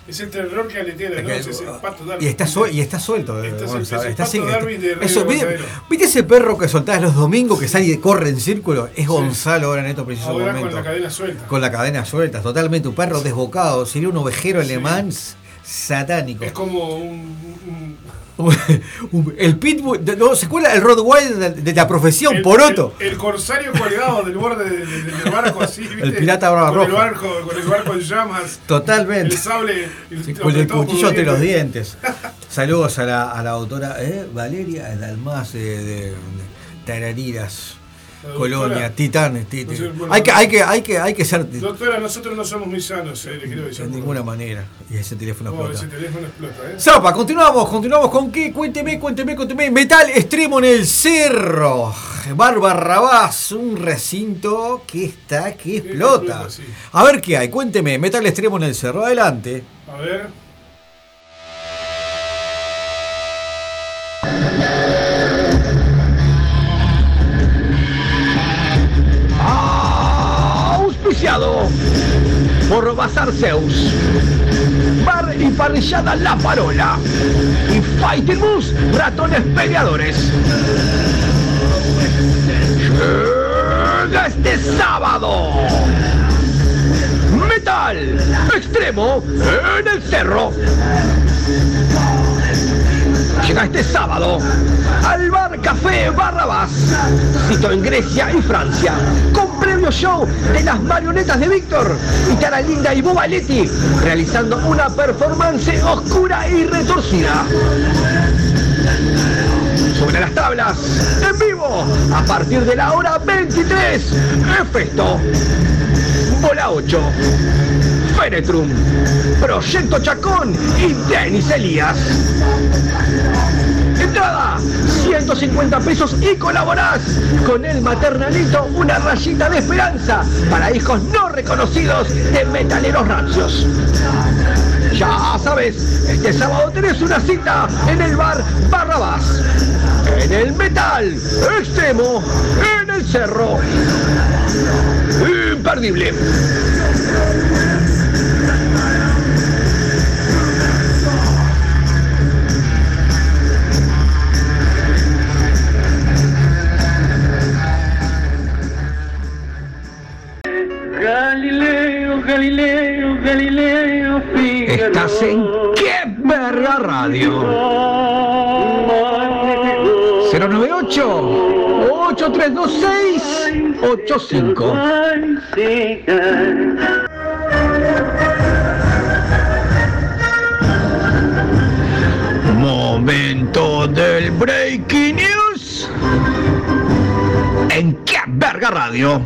[SPEAKER 9] Es el terror que aletea la
[SPEAKER 8] Es que-
[SPEAKER 9] noche, es el pato Darwin.
[SPEAKER 8] Y está, suel- y está suelto.
[SPEAKER 9] Está suelto, es el
[SPEAKER 8] está
[SPEAKER 9] pato
[SPEAKER 8] sin-
[SPEAKER 9] Darwin de
[SPEAKER 8] Eso, ¿viste, viste ese perro que soltás los domingos que sale y corre en círculo? Es Gonzalo ahora en estos precisos
[SPEAKER 9] Ahora con
[SPEAKER 8] momentos.
[SPEAKER 9] la cadena suelta.
[SPEAKER 8] Con la cadena suelta, totalmente un perro desbocado. Sería un ovejero alemán satánico.
[SPEAKER 9] Es como Un-
[SPEAKER 8] el pitbull, no, ¿se acuerda el Rottweiler de, la profesión?
[SPEAKER 9] el-
[SPEAKER 8] Poroto.
[SPEAKER 9] El, el corsario colgado del borde de- de- del barco así, ¿viste?
[SPEAKER 8] El pirata barba
[SPEAKER 9] con el barco, con el barco en llamas.
[SPEAKER 8] Totalmente.
[SPEAKER 9] El sable. el-
[SPEAKER 8] Sí, con el cuchillo entre los
[SPEAKER 9] dientes.
[SPEAKER 8] dientes. Saludos a la, a la autora eh, Valeria Dalmás de, de, de Tarariras. Colonia.
[SPEAKER 9] No sé, bueno,
[SPEAKER 8] hay, que, hay, que, hay, que, hay que ser de
[SPEAKER 9] Doctora, nosotros no somos muy sanos, eh, le quiero decir.
[SPEAKER 8] ninguna manera. Y ese teléfono explota.
[SPEAKER 9] ese teléfono explota, ¿eh?
[SPEAKER 8] Zapa, continuamos, continuamos con qué, cuénteme, cuénteme, cuénteme. Metal extremo en el cerro. Bar Barrabás, un recinto que está, que explota.
[SPEAKER 9] explota, sí.
[SPEAKER 8] A ver qué hay, cuénteme, metal extremo en el cerro, adelante.
[SPEAKER 9] A ver.
[SPEAKER 1] Auspiciado por Bazar Zeus. Bar y parrillada La Parola. Y Fighting Bus, ratones peleadores. Llega este sábado. Metal extremo en el cerro. Llega este sábado al Bar Café Barrabás, sito en Grecia y Francia, con previo show de las marionetas de Víctor y Tara Linda y Bobaletti, realizando una performance oscura y retorcida. Sobre las tablas, en vivo, a partir de la hora 23, Efesto, Bola 8, Fenetrum, Proyecto Chacón y Denis Elías. Entrada, 150 pesos y colaborás con el maternalito Una rayita de esperanza para hijos no reconocidos de metaleros rancios. Ya sabes, este sábado tenés una cita en el bar Barrabás. En el metal extremo, en el cerro. Imperdible.
[SPEAKER 20] Galileo, Galileo, Fígaro.
[SPEAKER 1] Estás en qué verga radio. 098 8326 85. Momento del Breaking News. En qué verga radio.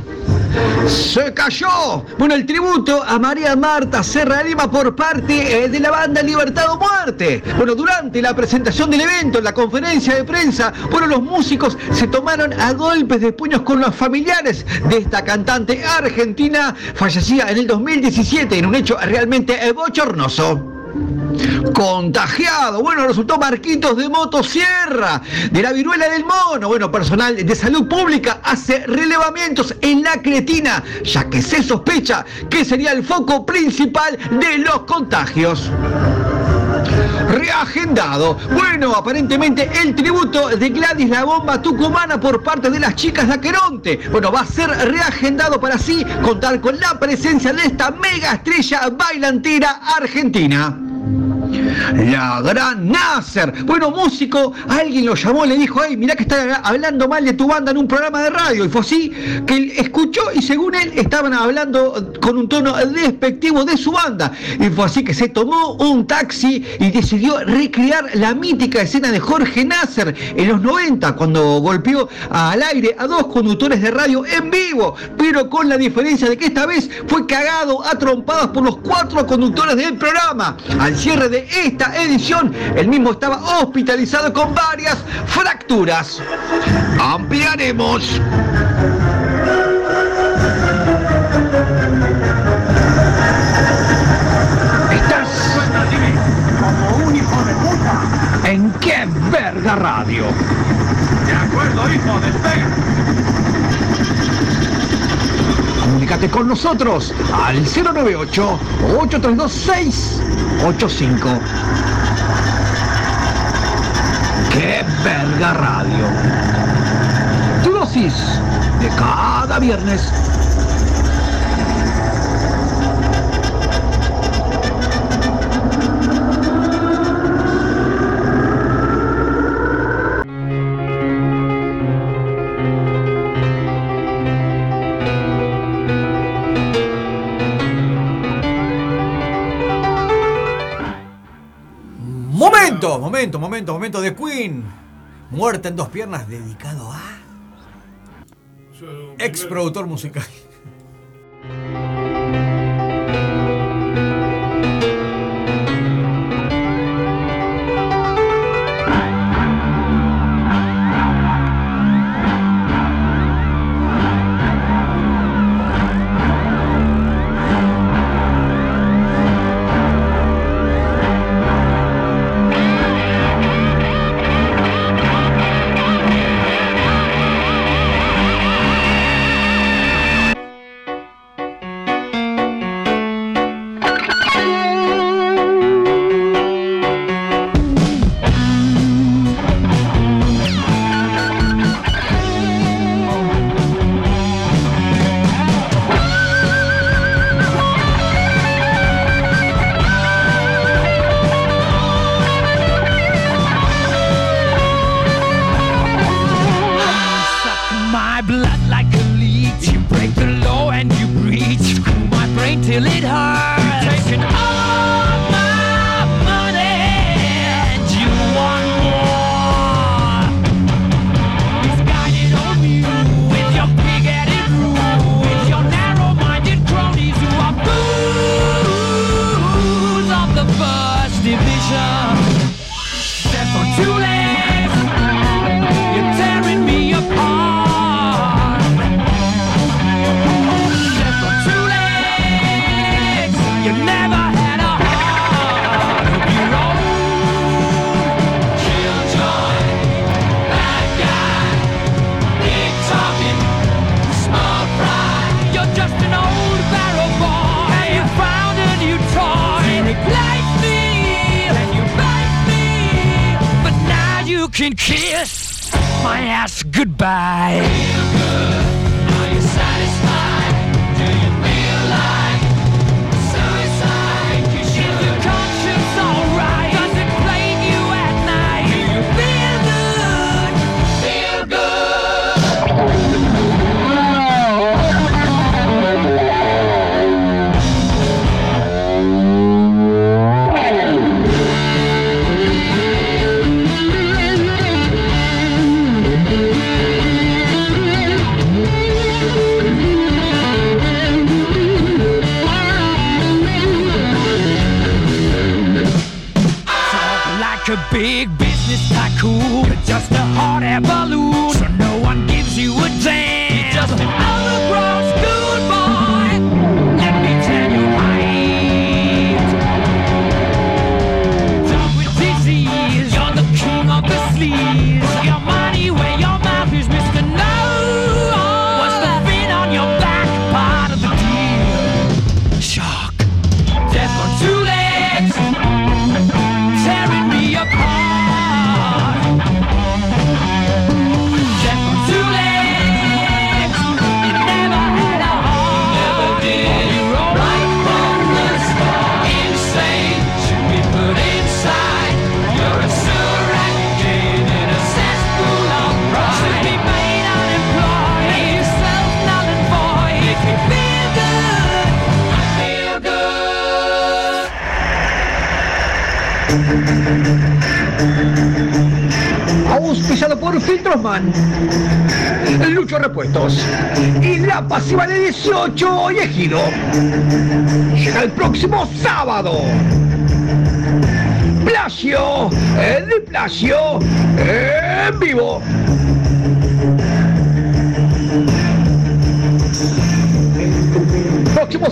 [SPEAKER 1] Se cayó. Bueno, el tributo a María Marta Serra Lima por parte eh, de la banda Libertad o Muerte. Bueno, durante la presentación del evento, en la conferencia de prensa, bueno, los músicos se tomaron a golpes de puños con los familiares de esta cantante argentina fallecida en el 2017 en un hecho realmente bochornoso. Contagiado, bueno, resultó Marquitos de Motosierra, de la viruela del mono. Bueno, personal de salud pública hace relevamientos en la cretina, ya que se sospecha que sería el foco principal de los contagios. Reagendado. Bueno, aparentemente el tributo de Gladys la bomba tucumana por parte de las chicas de Aqueronte. Bueno, va a ser reagendado para así contar con la presencia de esta mega estrella bailantera argentina. La gran Nasser. Bueno, músico, alguien lo llamó le dijo, hey, mirá que está hablando mal de tu banda en un programa de radio. Y fue así que él escuchó y según él estaban hablando con un tono despectivo de su banda. Y fue así que se tomó un taxi y decidió recrear la mítica escena de Jorge Nasser en los 90, cuando golpeó al aire a dos conductores de radio en vivo, pero con la diferencia de que esta vez fue cagado a trompadas por los cuatro conductores del programa. Al cierre de esta edición, el mismo estaba hospitalizado con varias fracturas. Ampliaremos. Estás como un hijo de puta. ¿En qué verga radio? De acuerdo, hijo, despega. Comunícate con nosotros al 098 832 685. ¡Qué verga radio! Tu dosis de cada viernes.
[SPEAKER 8] Momento, momento, momento, de Queen. Muerta en dos piernas, dedicado a.
[SPEAKER 21] Ex productor musical.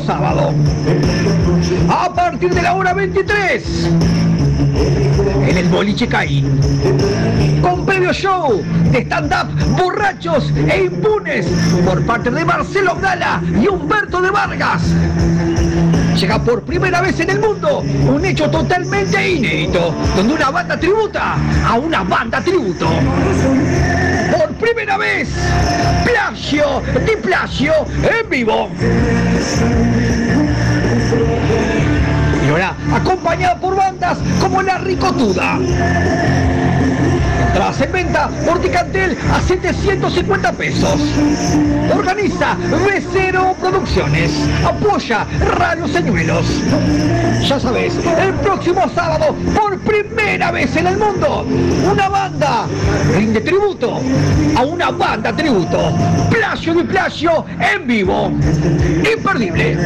[SPEAKER 1] sábado. A partir de la hora 23, en el boliche Caín. Con previo show de stand-up borrachos e impunes por parte de Marcelo Gala y Humberto de Vargas. Llega por primera vez en el mundo un hecho totalmente inédito, donde una banda tributa a una banda tributo primera vez, plagio de plagio en vivo. Y ahora, acompañada por bandas como La Ricotuda. Entradas en venta por Ticantel a 750 pesos. Organiza B0 Producciones. Apoya Radio Señuelos. Ya sabes, el próximo sábado por primera vez en el mundo, una banda rinde tributo a una banda tributo. Plagio de plagio en vivo. Imperdible.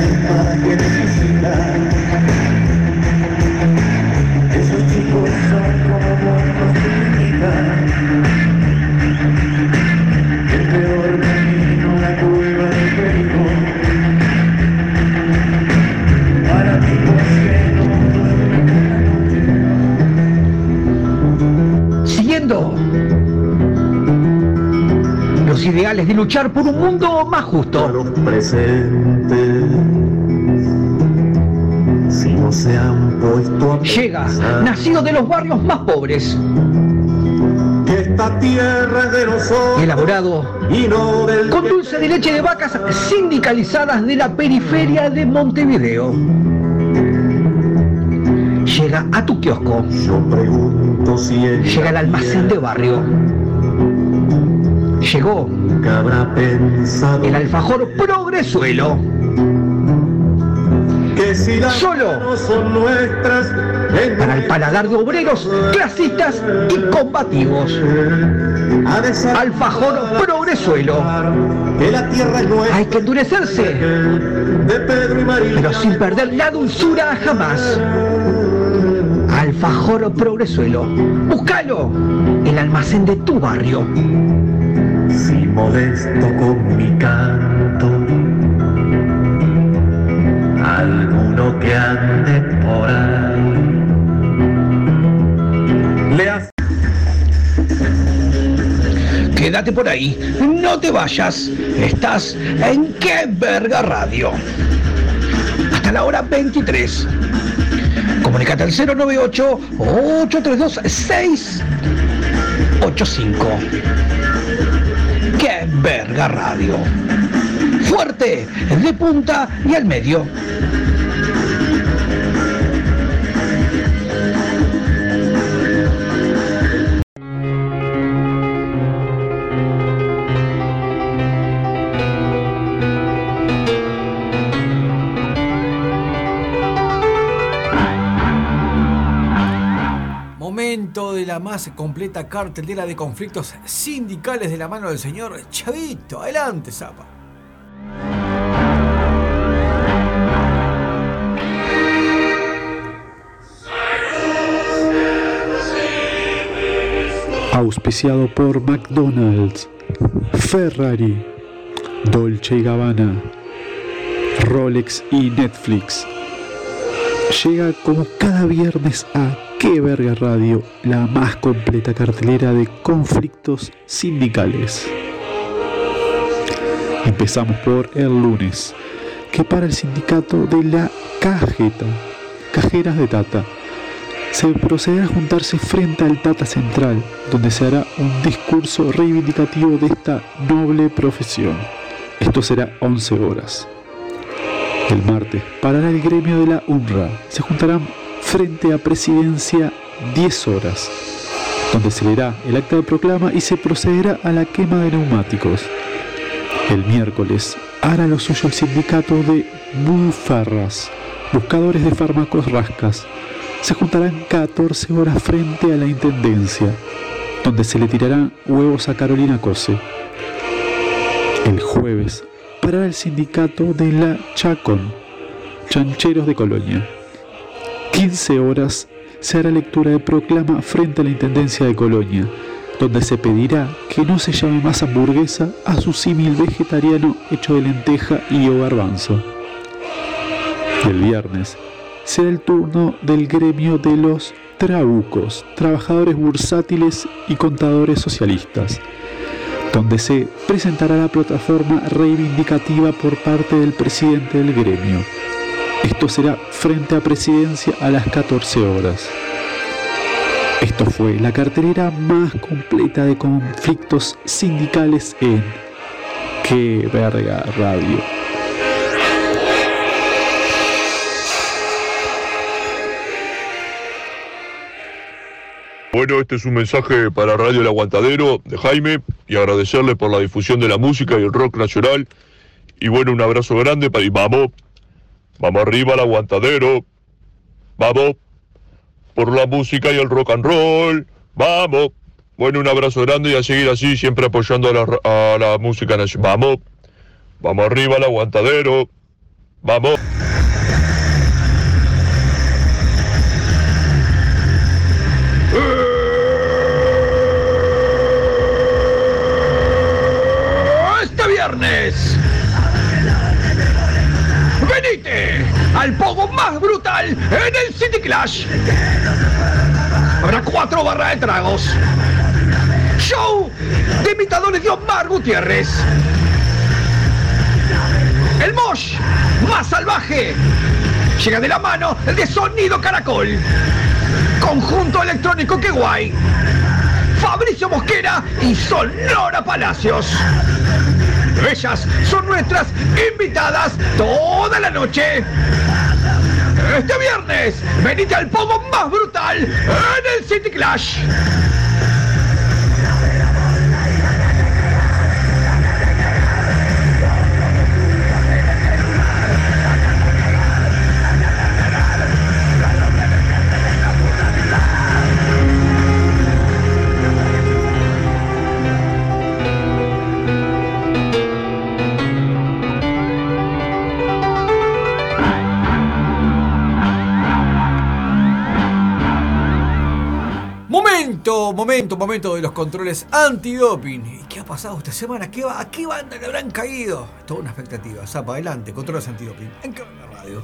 [SPEAKER 1] Ideales de luchar por un mundo más justo. Llega, nacido de los barrios más pobres,
[SPEAKER 22] esta tierra de nosotros
[SPEAKER 1] elaborado
[SPEAKER 22] y no del
[SPEAKER 1] con dulce de leche de vacas sindicalizadas de la periferia de Montevideo. Llega a tu kiosco.
[SPEAKER 22] Yo pregunto si ella
[SPEAKER 1] Llega al almacén de barrio. Llegó
[SPEAKER 22] que habrá pensado
[SPEAKER 1] el alfajor progresuelo.
[SPEAKER 22] que si las
[SPEAKER 1] Solo
[SPEAKER 22] son nuestras
[SPEAKER 1] para el paladar de obreros, clasistas y combativos. Alfajor progresuelo.
[SPEAKER 22] que la tierra es nuestra
[SPEAKER 1] Hay que endurecerse,
[SPEAKER 22] de Pedro y María
[SPEAKER 1] pero sin perder la dulzura jamás. Alfajor progresuelo. Búscalo. El almacén de tu barrio.
[SPEAKER 22] Modesto con mi canto alguno que ande por ahí le
[SPEAKER 1] Quédate por ahí. No te vayas. Estás en Qué Verga Radio. Hasta la hora 23. Comunicate al 098-832-685. ¡Qué verga radio! Fuerte, de punta y al medio.
[SPEAKER 8] Más completa cartelera de conflictos sindicales de la mano del señor Chavito. Adelante, Zapa.
[SPEAKER 12] Auspiciado por McDonald's, Ferrari, Dolce y Gabbana, Rolex y Netflix. Llega como cada viernes a Qué Verga Radio, la más completa cartelera de conflictos sindicales. Empezamos por el lunes, que para el sindicato de la Cajeta, Cajeras de Tata, se procederá a juntarse frente al Tata Central, donde se hará un discurso reivindicativo de esta noble profesión. Esto será 11 horas. El martes parará el gremio de la UNRWA. Se juntarán frente a Presidencia 10 horas, donde se leerá el acta de proclama y se procederá a la quema de neumáticos. El miércoles hará lo suyo el sindicato de bufarras, buscadores de fármacos rascas. Se juntarán 14 horas frente a la Intendencia, donde se le tirarán huevos a Carolina Cose. El jueves parará el sindicato de la Chacón, Chancheros de Colonia. 15 horas se hará lectura de proclama frente a la Intendencia de Colonia, donde se pedirá que no se llame más hamburguesa a su símil vegetariano hecho de lenteja y o garbanzo. El viernes será el turno del gremio de los traucos, trabajadores bursátiles y contadores socialistas, donde se presentará la plataforma reivindicativa por parte del presidente del gremio. Esto será frente a presidencia a las 14 horas. Esto fue la cartelera más completa de conflictos sindicales en Qué verga radio.
[SPEAKER 23] Bueno, este es un mensaje para Radio El Aguantadero de Jaime y agradecerle por la difusión de la música y el rock nacional y bueno, un abrazo grande para, y vamos, vamos arriba al aguantadero, vamos, por la música y el rock and roll, vamos. Bueno, un abrazo grande y a seguir así, siempre apoyando a la, música nacional. Vamos, vamos arriba al aguantadero, vamos.
[SPEAKER 1] Más brutal en el City Clash. Habrá cuatro barras de tragos. Show de imitadores de Omar Gutiérrez. El Mosh más salvaje. Llega de la mano el de Sonido Caracol. Conjunto electrónico que guay. Fabricio Mosquera y Sonora Palacios. Ellas son nuestras invitadas toda la noche. Este viernes, venite al pogo más brutal en el City Clash.
[SPEAKER 8] Momento, momento, de los controles antidoping. ¿Y qué ha pasado esta semana? ¿Qué va- ¿A qué banda le habrán caído? Toda una expectativa. Zapa, adelante, controles antidoping. En Cabina Radio.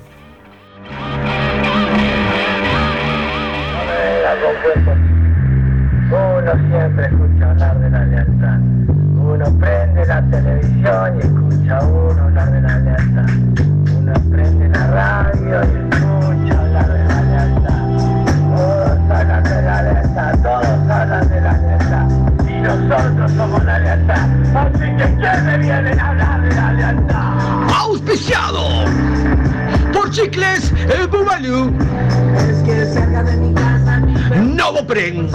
[SPEAKER 15] Uno siempre escucha hablar de la lealtad. Uno prende la televisión y escucha uno hablar de la lealtad. Uno prende la radio y escucha nosotros somos la lealtad. Así que ¿quién me vienen a hablar de la lealtad?
[SPEAKER 1] Auspiciado por Chicles El Bubalú. Novopren.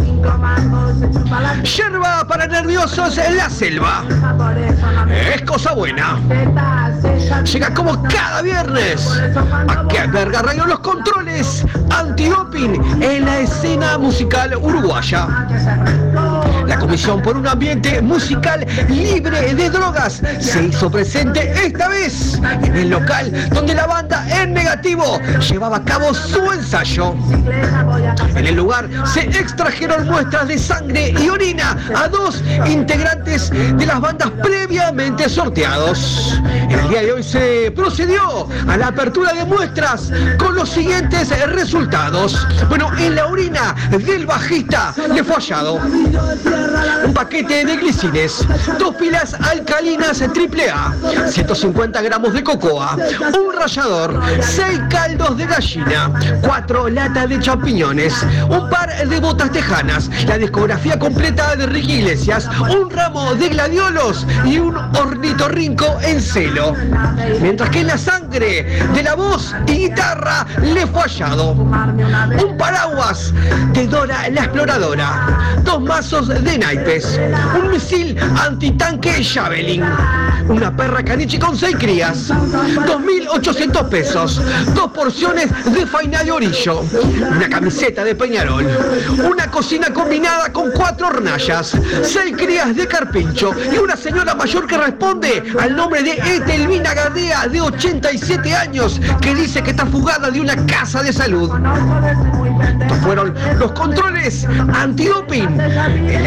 [SPEAKER 1] Yerba para nerviosos en la selva. Es cosa buena. Llega como cada viernes. ¿A qué verga rayo los controles? Antidoping en la escena musical uruguaya. La Comisión por un Ambiente Musical Libre de Drogas se hizo presente esta vez en el local donde la banda En Negativo llevaba a cabo su ensayo. En el lugar se extrajeron muestras de sangre y orina a dos integrantes de las bandas previamente sorteados. En el día de hoy se procedió a la apertura de muestras con los siguientes resultados. Bueno, en la orina del bajista le fue hallado un paquete de glicines, dos pilas alcalinas AAA, 150 gramos de cocoa, un rallador, seis caldos de gallina, cuatro latas de champiñones, un par de botas tejanas, la discografía completa de Ricky Iglesias, un ramo de gladiolos y un ornitorrinco en celo. Mientras que la sangre de la voz y guitarra le fue hallado un paraguas de Dora la Exploradora, dos mazos de naipes, un misil antitanque Javelin, una perra caniche con seis crías, 2.800 pesos, dos porciones de faina de orillo, una camiseta de Peñarol, una cocina combinada con cuatro hornallas, seis crías de carpincho. Y una señora mayor que responde al nombre de Etelvina Gadea de 87 años que dice que está fugada de una casa de salud. Estos fueron los controles antidoping. En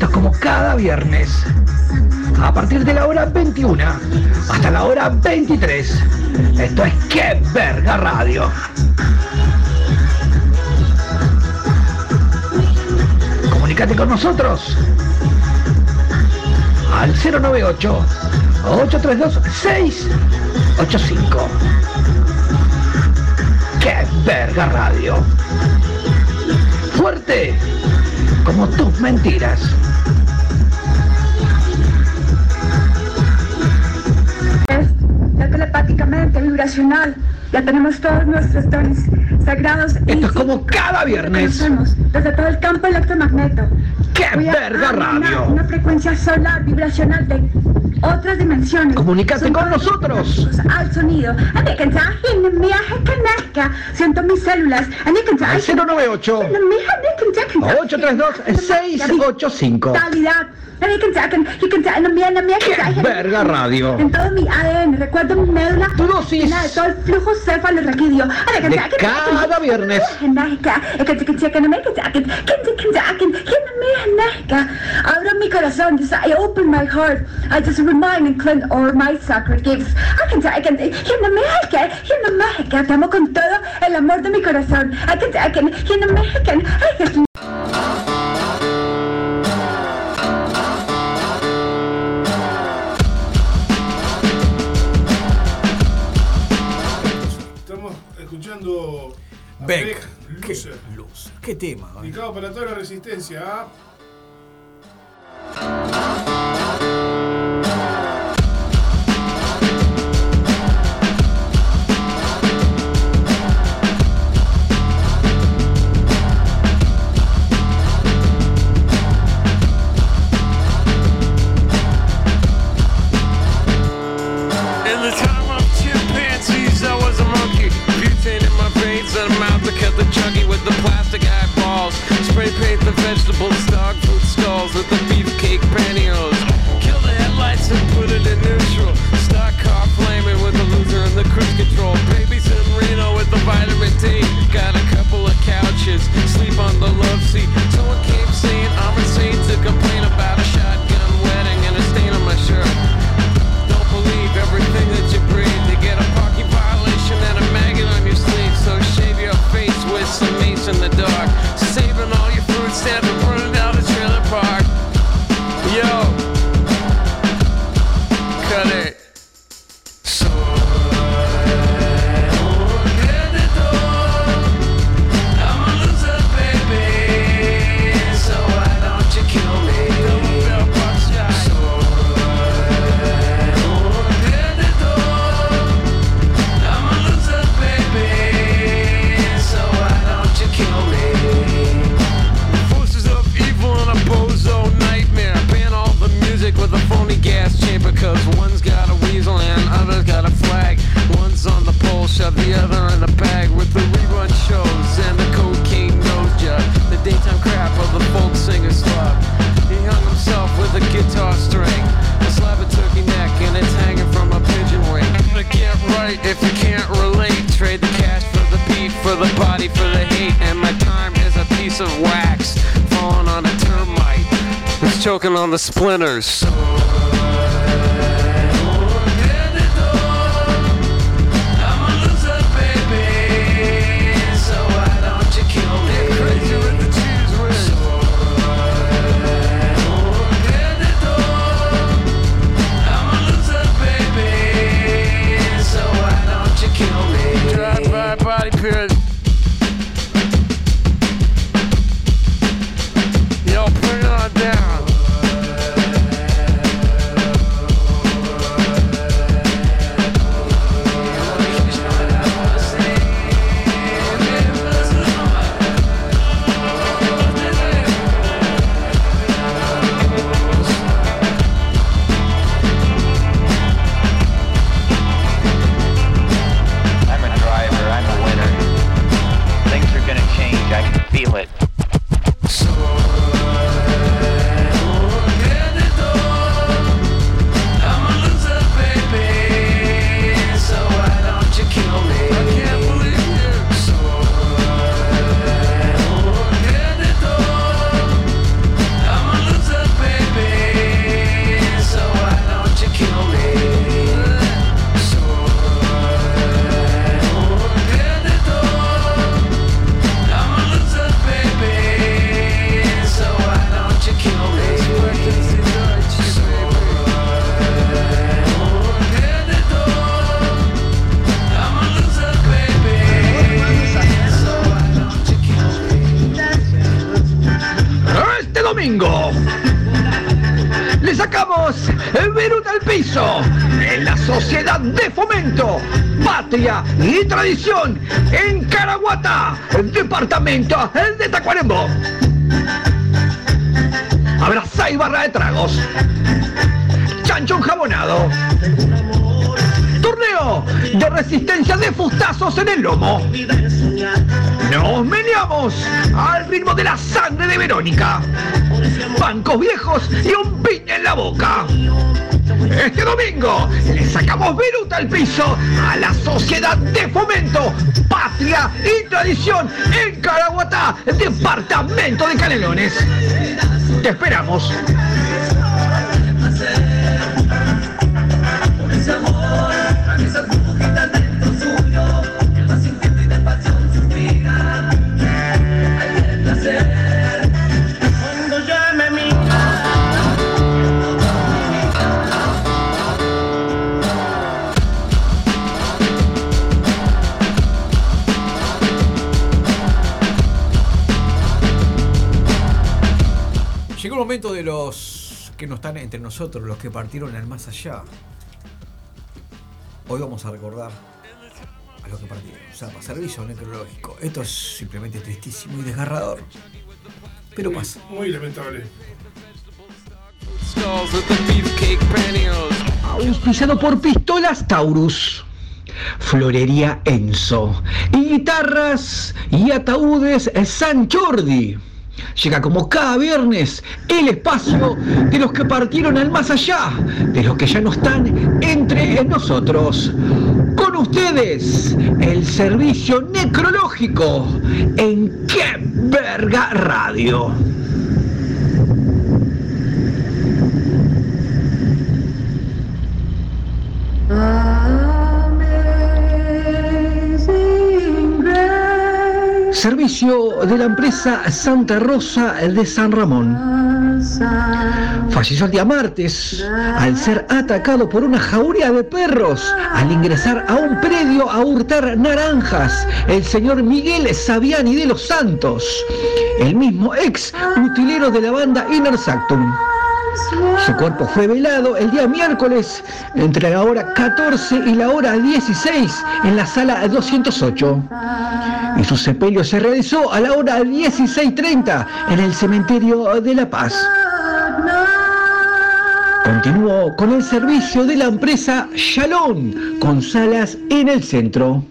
[SPEAKER 1] Esto es como cada viernes. A partir de la hora 21 hasta la hora 23. Esto es Que Verga Radio. Comunicate con nosotros al 098 832 6 685. ¡Qué verga radio! Fuerte como tus mentiras.
[SPEAKER 24] ya telepáticamente, vibracional. Ya tenemos todos nuestros dones sagrados.
[SPEAKER 1] Esto es como cada viernes.
[SPEAKER 24] Desde todo el campo electromagneto.
[SPEAKER 1] ¡Qué
[SPEAKER 24] Voy a
[SPEAKER 1] verga radio!
[SPEAKER 24] Una frecuencia solar vibracional de otras dimensiones.
[SPEAKER 1] Comunícate con nosotros.
[SPEAKER 24] Al sonido. Siento mis células.
[SPEAKER 1] Al 098 832-685.
[SPEAKER 24] Calidad.
[SPEAKER 1] ¡Qué verga radio!
[SPEAKER 24] En todo mi ADN, recuerdo mi médula.
[SPEAKER 1] Tu dosis.
[SPEAKER 24] de todo el flujo cefalorraquídeo.
[SPEAKER 1] De cada viernes.
[SPEAKER 24] Abro mi corazón, just I open my heart. I just remind and cleanse all my sacred gifts. I can I can México, México, te amo con todo el amor de mi corazón. I can I can
[SPEAKER 8] Beck.
[SPEAKER 9] Beck,
[SPEAKER 8] Qué
[SPEAKER 9] Loser.
[SPEAKER 8] luz. Qué tema. ¿eh?
[SPEAKER 9] Dedicado para toda la resistencia. ¿ah?
[SPEAKER 25] Chuggy with the plastic eyeballs. Spray paint the vegetables, dog food stalls with the beefcake pantyhose. Kill the headlights and put it in neutral. Stock car flaming with the loser and the cruise control. Babies in Reno with the vitamin D. Got a couple of couches, sleep on the love seat. Someone came saying I'm insane to complain about a in the dark. Singer's love. He hung himself with a guitar string. A slab of turkey neck and it's hanging from a pigeon wing. But get right if you can't relate. Trade the cash for the beat, for the body, for the hate. And my time is a piece of wax falling on a termite. It's choking on the splinters.
[SPEAKER 1] Tradición en Caraguatá, departamento de Tacuarembó. Habrá seis barras de tragos, chancho enjabonado, torneo de resistencia de fustazos en el lomo. Nos meneamos al ritmo de la sangre de Verónica. Bancos viejos y un piña en la boca. Este domingo le sacamos viruta al piso a la Sociedad de Fomento, Patria y Tradición en Caraguatá, departamento de Canelones. Te esperamos.
[SPEAKER 8] Están entre nosotros, los que partieron al más allá. Hoy vamos a recordar a los que partieron. Zapa, servicio necrológico. Esto es simplemente tristísimo y desgarrador. Pero pasa.
[SPEAKER 9] Muy lamentable.
[SPEAKER 1] Auspiciado por Pistolas Taurus. Florería Enzo. Y guitarras y ataúdes San Jordi. Llega como cada viernes el espacio de los que partieron al más allá, de los que ya no están entre nosotros. Con ustedes, el servicio necrológico en Qué Verga Radio. Servicio de la empresa Santa Rosa de San Ramón. Falleció el día martes al ser atacado por una jauría de perros al ingresar a un predio a hurtar naranjas el señor Miguel Saviani de los Santos, el mismo ex utilero de la banda Inner Sactum. Su cuerpo fue velado el día miércoles entre la hora 14 y la hora 16 en la sala 208. Y su sepelio se realizó a la hora 16.30 en el cementerio de La Paz. Continuó con el servicio de la empresa Shalom, con salas en el centro.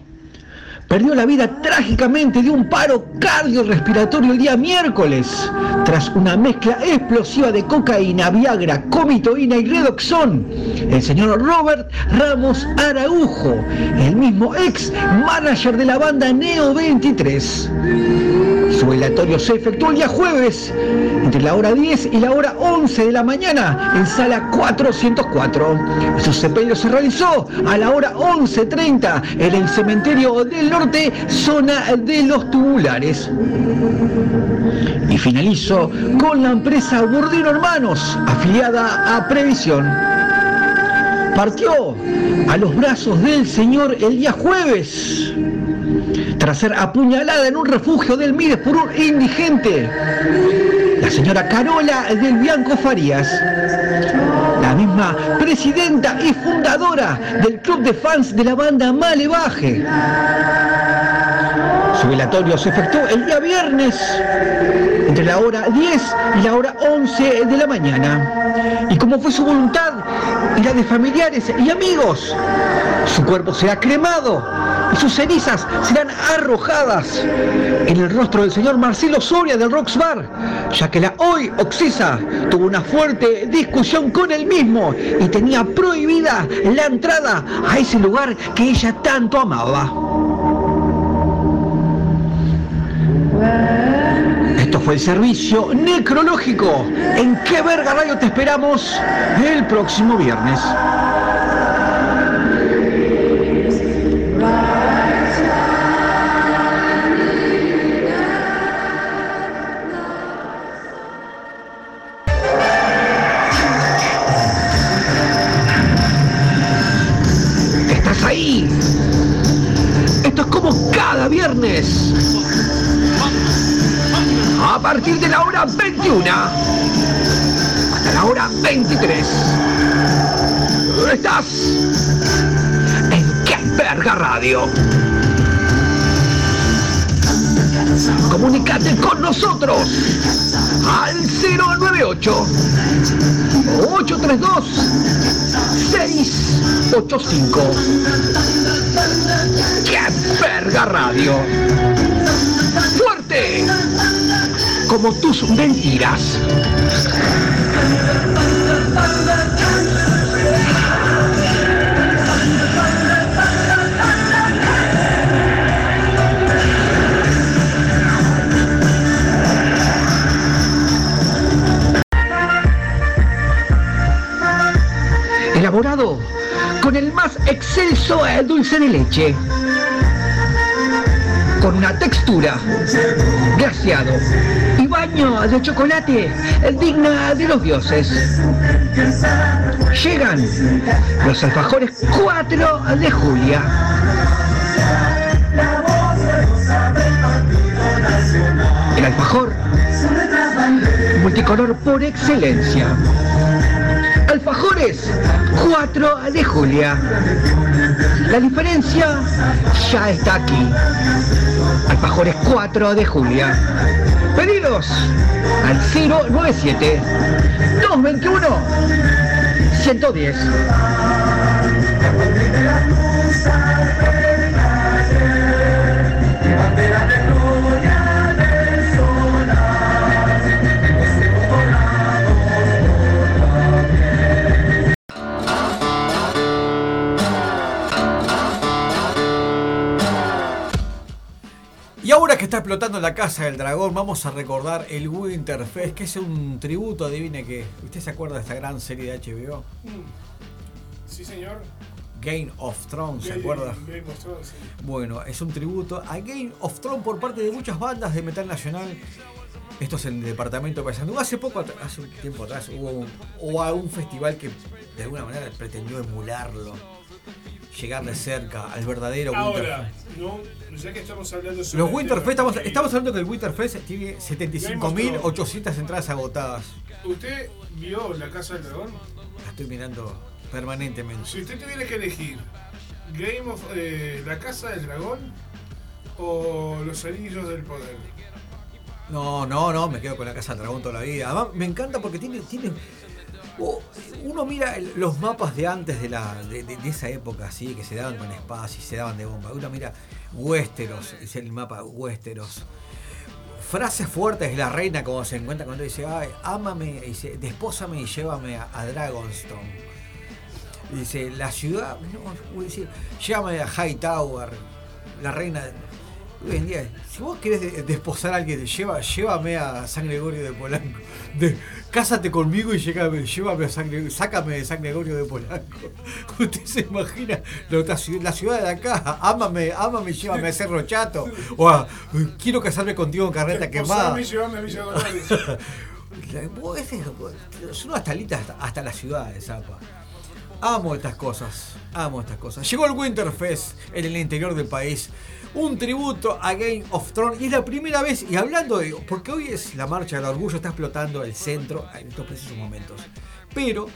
[SPEAKER 1] Perdió la vida trágicamente de un paro cardiorrespiratorio el día miércoles, tras una mezcla explosiva de cocaína, Viagra, comitoína y redoxón. El señor Robert Ramos Araujo, el mismo ex manager de la banda Neo 23. Su velatorio se efectuó el día jueves, entre la hora 10 y la hora 11 de la mañana, en sala 404. Su sepelio se realizó a la hora 11.30 en el cementerio del norte, zona de los tubulares. Y finalizo con la empresa Burdino Hermanos, afiliada a Previsión. Partió a los brazos del Señor el día jueves tras ser apuñalada en un refugio del Mides por un indigente. La señora Carola del Bianco Farías, la misma presidenta y fundadora del club de fans de la banda Malevaje. Su velatorio se efectuó el día viernes entre la hora 10 y la hora 11 de la mañana. Y como fue su voluntad y la de familiares y amigos, su cuerpo será cremado sus cenizas serán arrojadas en el rostro del señor Marcelo Soria del Rocks Bar, ya que la hoy Oxisa tuvo una fuerte discusión con él mismo y tenía prohibida la entrada a ese lugar que ella tanto amaba. Esto fue el servicio necrológico. ¿En qué verga radio te esperamos el próximo viernes? Viernes. A partir de la hora 21 hasta la hora 23. Estás en Qué Radio. Comunicate con nosotros al 098 832 685. ¡Qué verga radio! ¡Fuerte! Como tus mentiras. Más excelso dulce de leche. Con una textura glaciado y baño de chocolate eh, digna de los dioses. Llegan los alfajores 4 de Julia. El alfajor multicolor por excelencia. Alfajores 4 de Julia. La diferencia ya está aquí. Alfajores 4 de Julia. Pedidos al 097 221 110.
[SPEAKER 26] Y ahora que está explotando la casa del dragón, vamos a recordar el Winterfest, que es un tributo, adivine que. ¿Usted se acuerda de esta gran serie de HBO?
[SPEAKER 9] Mm. Sí, señor.
[SPEAKER 26] Game of Thrones, ¿se acuerda?
[SPEAKER 9] Game of Thrones, sí.
[SPEAKER 26] Bueno, es un tributo a Game of Thrones por parte de muchas bandas de metal nacional. Esto es en el departamento de Paysandú. Hace poco, hace un tiempo atrás, hubo un, hubo un festival que de alguna manera pretendió emularlo. Llegar de cerca al verdadero
[SPEAKER 9] Ahora,
[SPEAKER 26] Winterfest.
[SPEAKER 9] no, ya que estamos hablando
[SPEAKER 26] Los
[SPEAKER 9] solamente
[SPEAKER 26] Winterfest, estamos, estamos hablando que el Winterfest tiene
[SPEAKER 9] Game of
[SPEAKER 26] 75.800 entradas agotadas.
[SPEAKER 9] ¿Usted vio La Casa del Dragón?
[SPEAKER 26] La estoy mirando permanentemente.
[SPEAKER 9] Si usted tuviera que elegir Game of eh, La Casa del Dragón o Los Anillos del Poder.
[SPEAKER 26] No, no, no, me quedo con la Casa del Dragón toda la vida. Además, me encanta porque tiene. tiene uno mira los mapas de antes de, la, de, esa época, así, que se daban con espacio y se daban de bomba. Uno mira Westeros, es el mapa Westeros. Frases fuertes de la reina, como se encuentra cuando dice, ay, ámame, dice, despósame y llévame a, Dragonstone. Dice, la ciudad, no, llévame a Hightower, la reina. Hoy en día, si vos querés de- desposar a alguien, lleva, llévame a San Gregorio de Polanco. De, cásate conmigo y llévame, llévame a San Gregorio, sácame de San Gregorio de Polanco. Usted se imagina lo- la, ciudad, de acá, ámame, ámame y llévame a Cerro Chato. O a, quiero casarme contigo en carreta quemada.
[SPEAKER 9] Llevame a Villa
[SPEAKER 26] Son unas talitas hasta, hasta la ciudad de Zapa. Amo estas cosas, amo estas cosas. Llegó el Winterfest en el interior del país. Un tributo a Game of Thrones. Y es la primera vez, y hablando de. Porque hoy es la marcha del orgullo, está explotando el centro en estos precisos momentos. Pero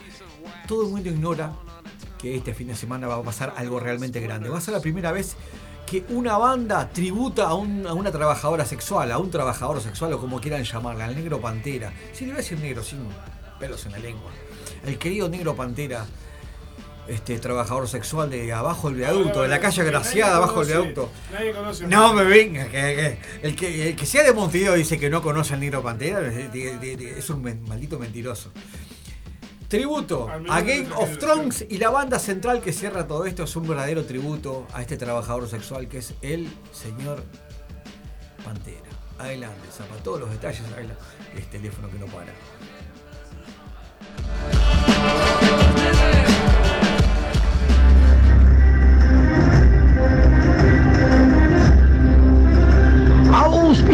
[SPEAKER 26] todo el mundo ignora que este fin de semana va a pasar algo realmente grande. Va a ser la primera vez que una banda tributa a, un- a una trabajadora sexual, a un trabajador sexual o como quieran llamarla, al negro pantera. Si le voy a decir negro sin pelos en la lengua. El querido negro pantera, este trabajador sexual de abajo del viaducto, de la calle Graciada, abajo del viaducto.
[SPEAKER 9] Nadie conoce.
[SPEAKER 26] No me venga, que, que- el, que, el que sea de Montevideo dice que no conoce al negro pantera, es, un maldito mentiroso. Tributo a Game of Thrones y la banda central que cierra todo esto es un verdadero tributo a este trabajador sexual que es el señor Pantera. Adelante, Zapa, todos los detalles, adelante. Es teléfono que no para.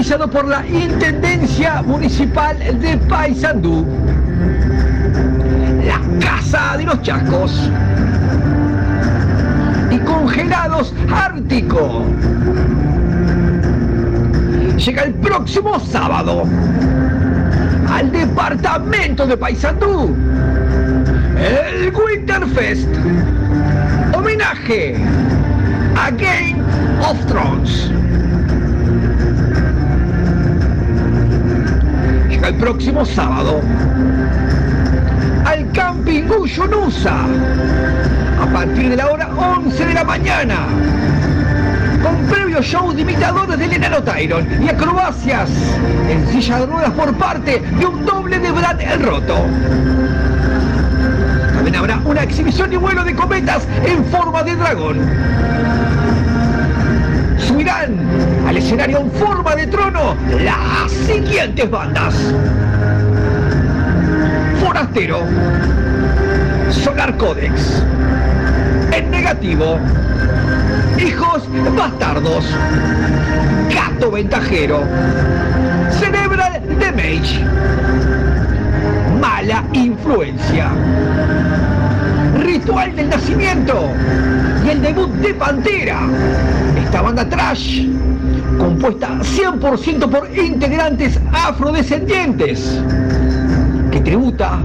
[SPEAKER 1] Auspiciado por la Intendencia Municipal de Paysandú. La Casa de los Chacos. Y Congelados Ártico. Llega el próximo sábado al departamento de Paysandú. el Winterfest. Homenaje a Game of Thrones. El próximo sábado al Camping Uyunusa a partir de la hora 11 de la mañana con previo show de imitadores del enano Tyron y acrobacias en silla de ruedas por parte de un doble de Brad el Roto. También habrá una exhibición y vuelo de cometas en forma de dragón. Subirán al escenario en forma de trono las siguientes bandas. Forastero, Solar Codex, En Negativo, Hijos Bastardos, Gato Ventajero, Cerebral Damage, Mala Influencia, Ritual del Nacimiento y el debut de Pantera. Esta banda trash, compuesta 100% por integrantes afrodescendientes, que tributa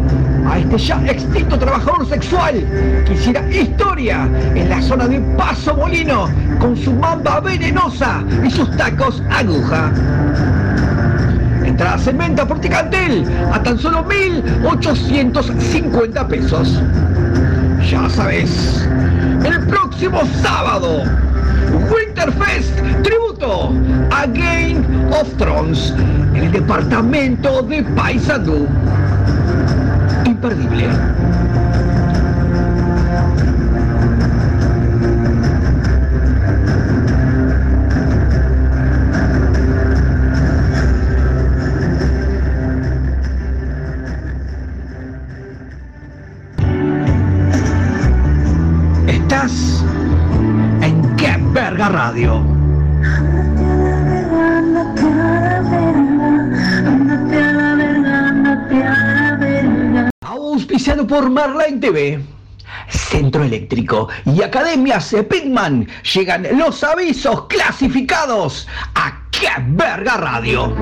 [SPEAKER 1] a este ya extinto trabajador sexual que hiciera historia en la zona de Paso Molino con su mamba venenosa y sus tacos aguja. Entradas en venta por Ticantel a tan solo 1.850 pesos. Ya sabes, el próximo sábado, Winterfest tributo a Game of Thrones en el departamento de Paysandú. Imperdible. Estás en Qué Verga Radio. Auspiciado por Marline TV. Centro Eléctrico y Academias Pitman llegan los avisos clasificados a Qué Verga Radio.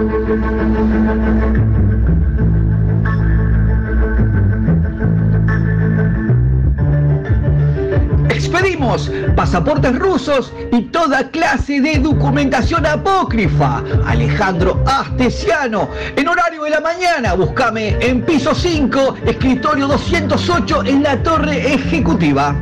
[SPEAKER 1] Expedimos pasaportes rusos y toda clase de documentación apócrifa. Alejandro Astesiano, en horario de la mañana, búscame en piso 5, escritorio 208 en la torre ejecutiva.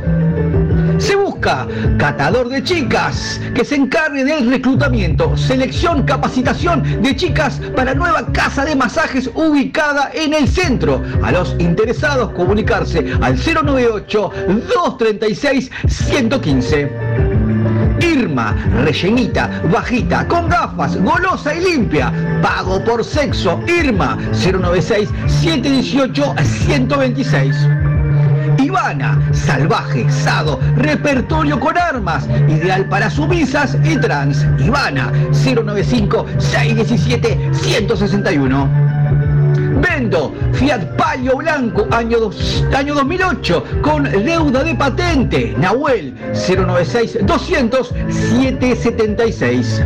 [SPEAKER 1] Se busca catador de chicas que se encargue del reclutamiento, selección, capacitación de chicas para nueva casa de masajes ubicada en el centro. A los interesados comunicarse al 098-236-115. Irma, rellenita, bajita, con gafas, golosa y limpia. Pago por sexo. Irma, 096-718-126. Ivana, salvaje, sado, repertorio con armas, ideal para sumisas y trans. Ivana, 095-617-161. Vendo Fiat Palio Blanco año, dos- año 2008 con deuda de patente. Nahuel 096 200 776.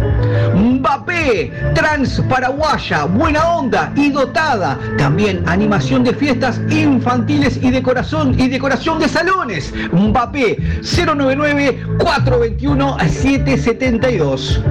[SPEAKER 1] Mbappé, trans paraguaya, buena onda y dotada. También animación de fiestas infantiles y decoración y decoración de salones. Mbappé 099 421 772.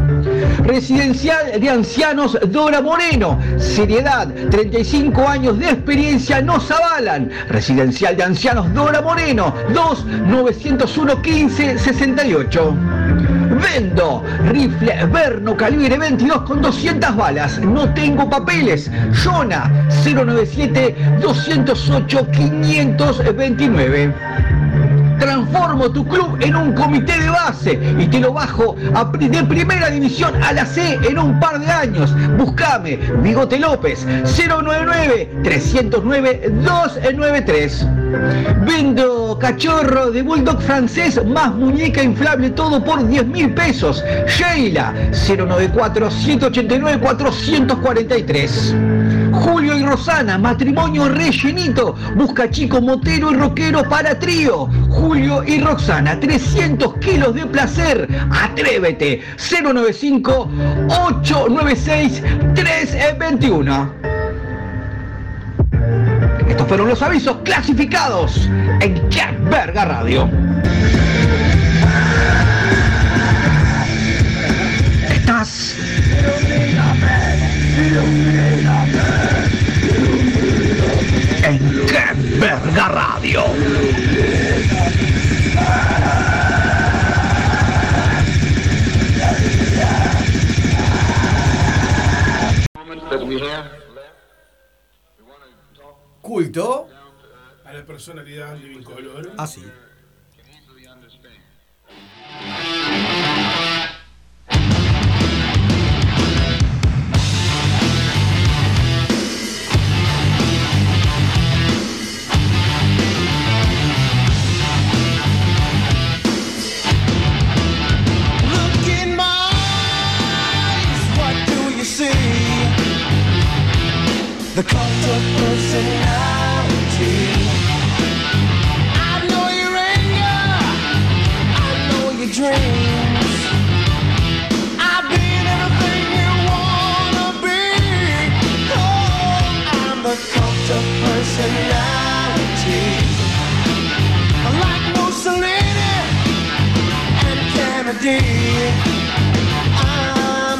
[SPEAKER 1] Residencial de Ancianos Dora Moreno. Seriedad, 35 años de experiencia nos avalan. Residencial de Ancianos Dora Moreno, 2 901 15 68. Vendo rifle Verno calibre 22 con 200 balas. No tengo papeles. Yona 097 208 529. Transformo tu club en un comité de base y te lo bajo de primera división a la C en un par de años. Buscame, Bigote López, 099-309-293. Vendo cachorro de bulldog francés más muñeca inflable todo por 10 mil pesos. Sheila, 094-189-443. Julio y Rosana, matrimonio rellenito. Busca chico motero y rockero para trío. Julio y Roxana, 300 kilos de placer. Atrévete. 095 896 321. Estos fueron los avisos clasificados en Cat Verga Radio. Estás en Qué Verga Radio.
[SPEAKER 8] Culto
[SPEAKER 9] a la personalidad de Incolor.
[SPEAKER 8] Ah, sí.
[SPEAKER 14] The cult of personality. I know your anger. I know your dreams. I've been everything you wanna be. Oh, I'm the cult of personality Like Mussolini and Kennedy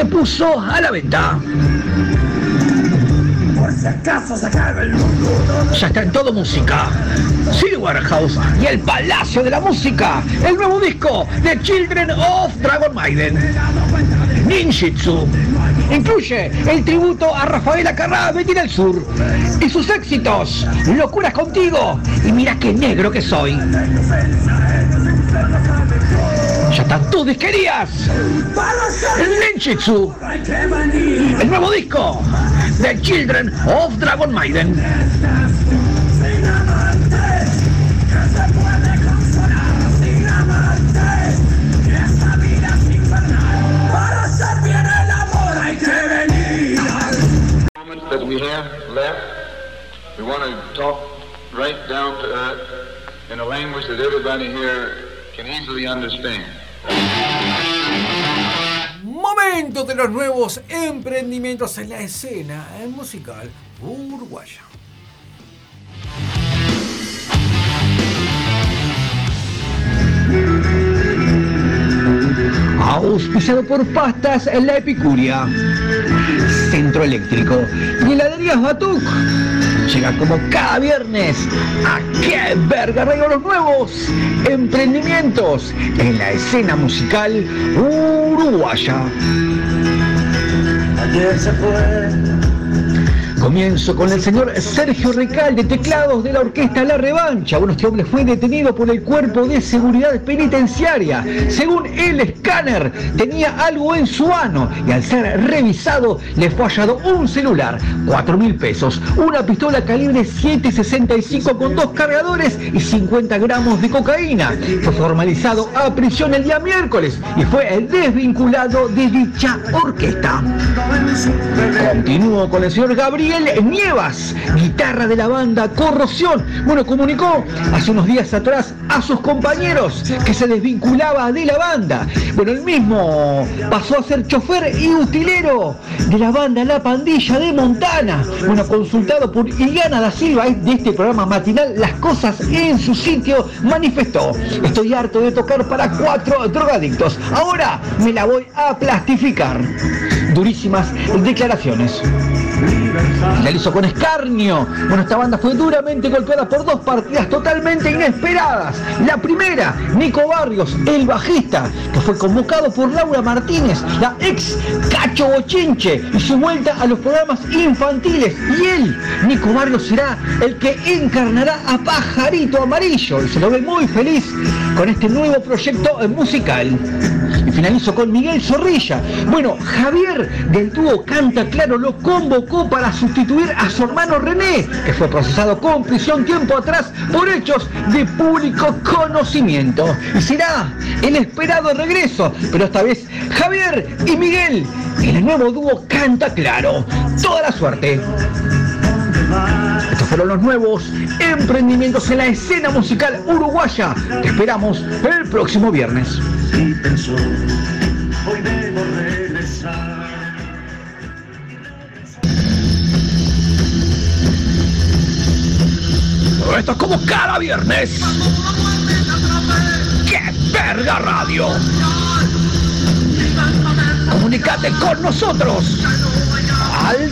[SPEAKER 1] Se puso a la venta.
[SPEAKER 15] Por si acaso se acaba el mundo.
[SPEAKER 1] Ya está en todo música. City Warehouse y el Palacio de la Música. El nuevo disco de Children of Dragon Maiden. Ninjitsu. Incluye el tributo a Rafaela Carrá de Tira el Sur. Y sus éxitos. Locuras contigo. Y mira qué negro que soy. Tus disquerías. Ninjitsu. El nuevo disco de Children of Dragon Maiden.
[SPEAKER 27] That we have left, we want to talk right down to earth in a language that everybody here can easily understand.
[SPEAKER 8] Momento de los nuevos emprendimientos en la escena musical uruguaya.
[SPEAKER 1] Auspiciado por Pastas La Epicuria, Centro Eléctrico y Heladerías Batuc. Llega como cada viernes a qué verga Radio los nuevos emprendimientos en la escena musical uruguaya.
[SPEAKER 15] Ayer se fue.
[SPEAKER 1] Comienzo con el señor Sergio Recalde, teclados de la orquesta La Revancha. Bueno, este hombre fue detenido por el cuerpo de seguridad penitenciaria. Según el escáner, tenía algo en su ano y al ser revisado le fue hallado un celular, 4 mil pesos, una pistola calibre 7.65 con dos cargadores y 50 gramos de cocaína. Fue formalizado a prisión el día miércoles y fue desvinculado de dicha orquesta. Continúo con el señor Gabriel Nievas, guitarra de la banda Corrosión. Bueno, comunicó hace unos días atrás a sus compañeros que se desvinculaba de la banda. Bueno, el mismo pasó a ser chofer y utilero de la banda La Pandilla de Montana. Bueno, consultado por Iliana da Silva de este programa matinal Las Cosas en su sitio, manifestó, estoy harto de tocar para cuatro drogadictos. Ahora me la voy a plastificar. Durísimas declaraciones. La hizo con escarnio. Bueno, esta banda fue duramente golpeada por dos partidas totalmente inesperadas. La primera, Nico Barrios, el bajista, que fue convocado por Laura Martínez, la ex Cacho Bochinche, y su vuelta a los programas infantiles. Y él, Nico Barrios, será el que encarnará a Pajarito Amarillo. Y se lo ve muy feliz con este nuevo proyecto musical. Finalizo con Miguel Zorrilla. Bueno, Javier del dúo Canta Claro lo convocó para sustituir a su hermano René, que fue procesado con prisión tiempo atrás por hechos de público conocimiento. Y será el esperado regreso, pero esta vez Javier y Miguel en el nuevo dúo Canta Claro. Toda la suerte. Estos fueron los nuevos emprendimientos en la escena musical uruguaya. Te esperamos el próximo viernes. Esto es como cada viernes. ¡Qué verga radio! Comunicate con nosotros al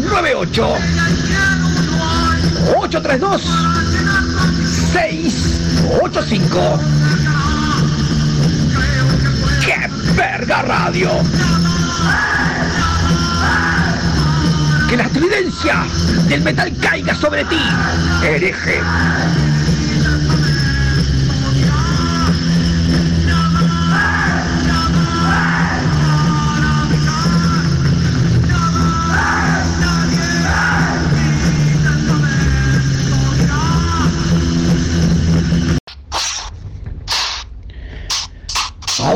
[SPEAKER 1] 098 832 685 ¡Qué verga radio! Que la estridencia del metal caiga sobre ti, hereje.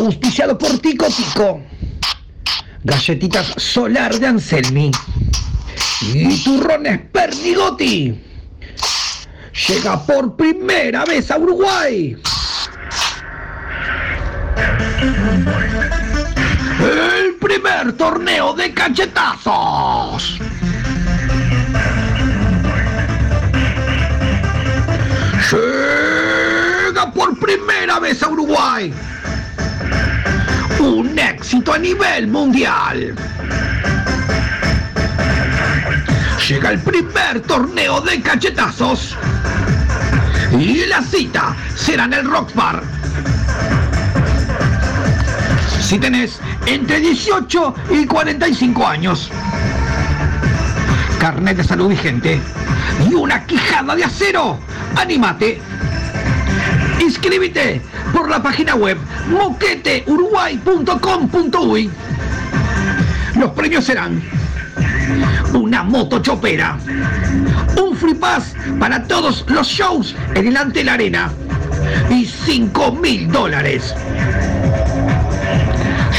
[SPEAKER 1] Auspiciado por Tico Tico. Galletitas Solar de Anselmi. Y turrones Pernigotti. Llega por primera vez a Uruguay. El primer torneo de cachetazos. Llega por primera vez a Uruguay. Un éxito a nivel mundial. Llega el primer torneo de cachetazos. Y la cita será en el Rock Bar. Si tenés entre 18 y 45 años, carnet de salud vigente y una quijada de acero, anímate. Inscríbete por la página web moqueteuruguay.com.uy. Los premios serán una moto chopera, un free pass para todos los shows en el Ante la Arena y 5 mil dólares.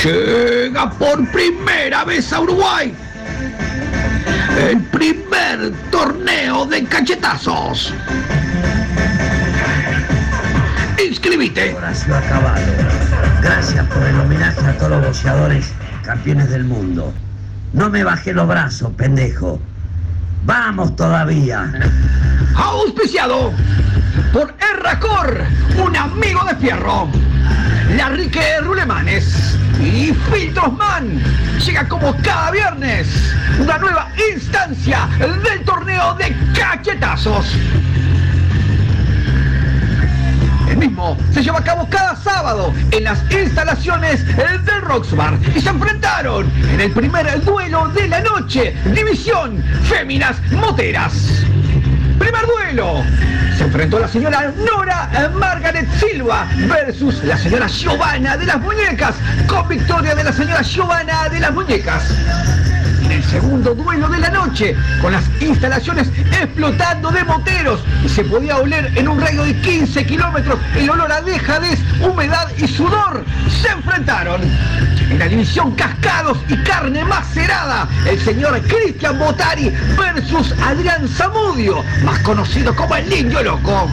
[SPEAKER 1] Llega por primera vez a Uruguay el primer torneo de cachetazos. Inscribite.
[SPEAKER 28] Horacio Acabado. Gracias por el homenaje a todos los boxeadores campeones del mundo. No me bajé los brazos, pendejo. Vamos todavía.
[SPEAKER 1] Auspiciado por Erracor, un amigo de fierro. Larrique Rulemanes y Filtrosman. Llega como cada viernes una nueva instancia del torneo de cachetazos. Mismo se lleva a cabo cada sábado en las instalaciones del Roxbar y se enfrentaron en el primer duelo de la noche, División Féminas Moteras. Primer duelo. Se enfrentó la señora Nora Margaret Silva versus la señora Giovanna de las Muñecas, con victoria de la señora Giovanna de las Muñecas. Segundo duelo de la noche, con las instalaciones explotando de moteros y se podía oler en un radio de 15 kilómetros el olor a dejadez, humedad y sudor, se enfrentaron. En la división Cascados y Carne Macerada, el señor Cristian Botari versus Adrián Zamudio, más conocido como el Niño Loco.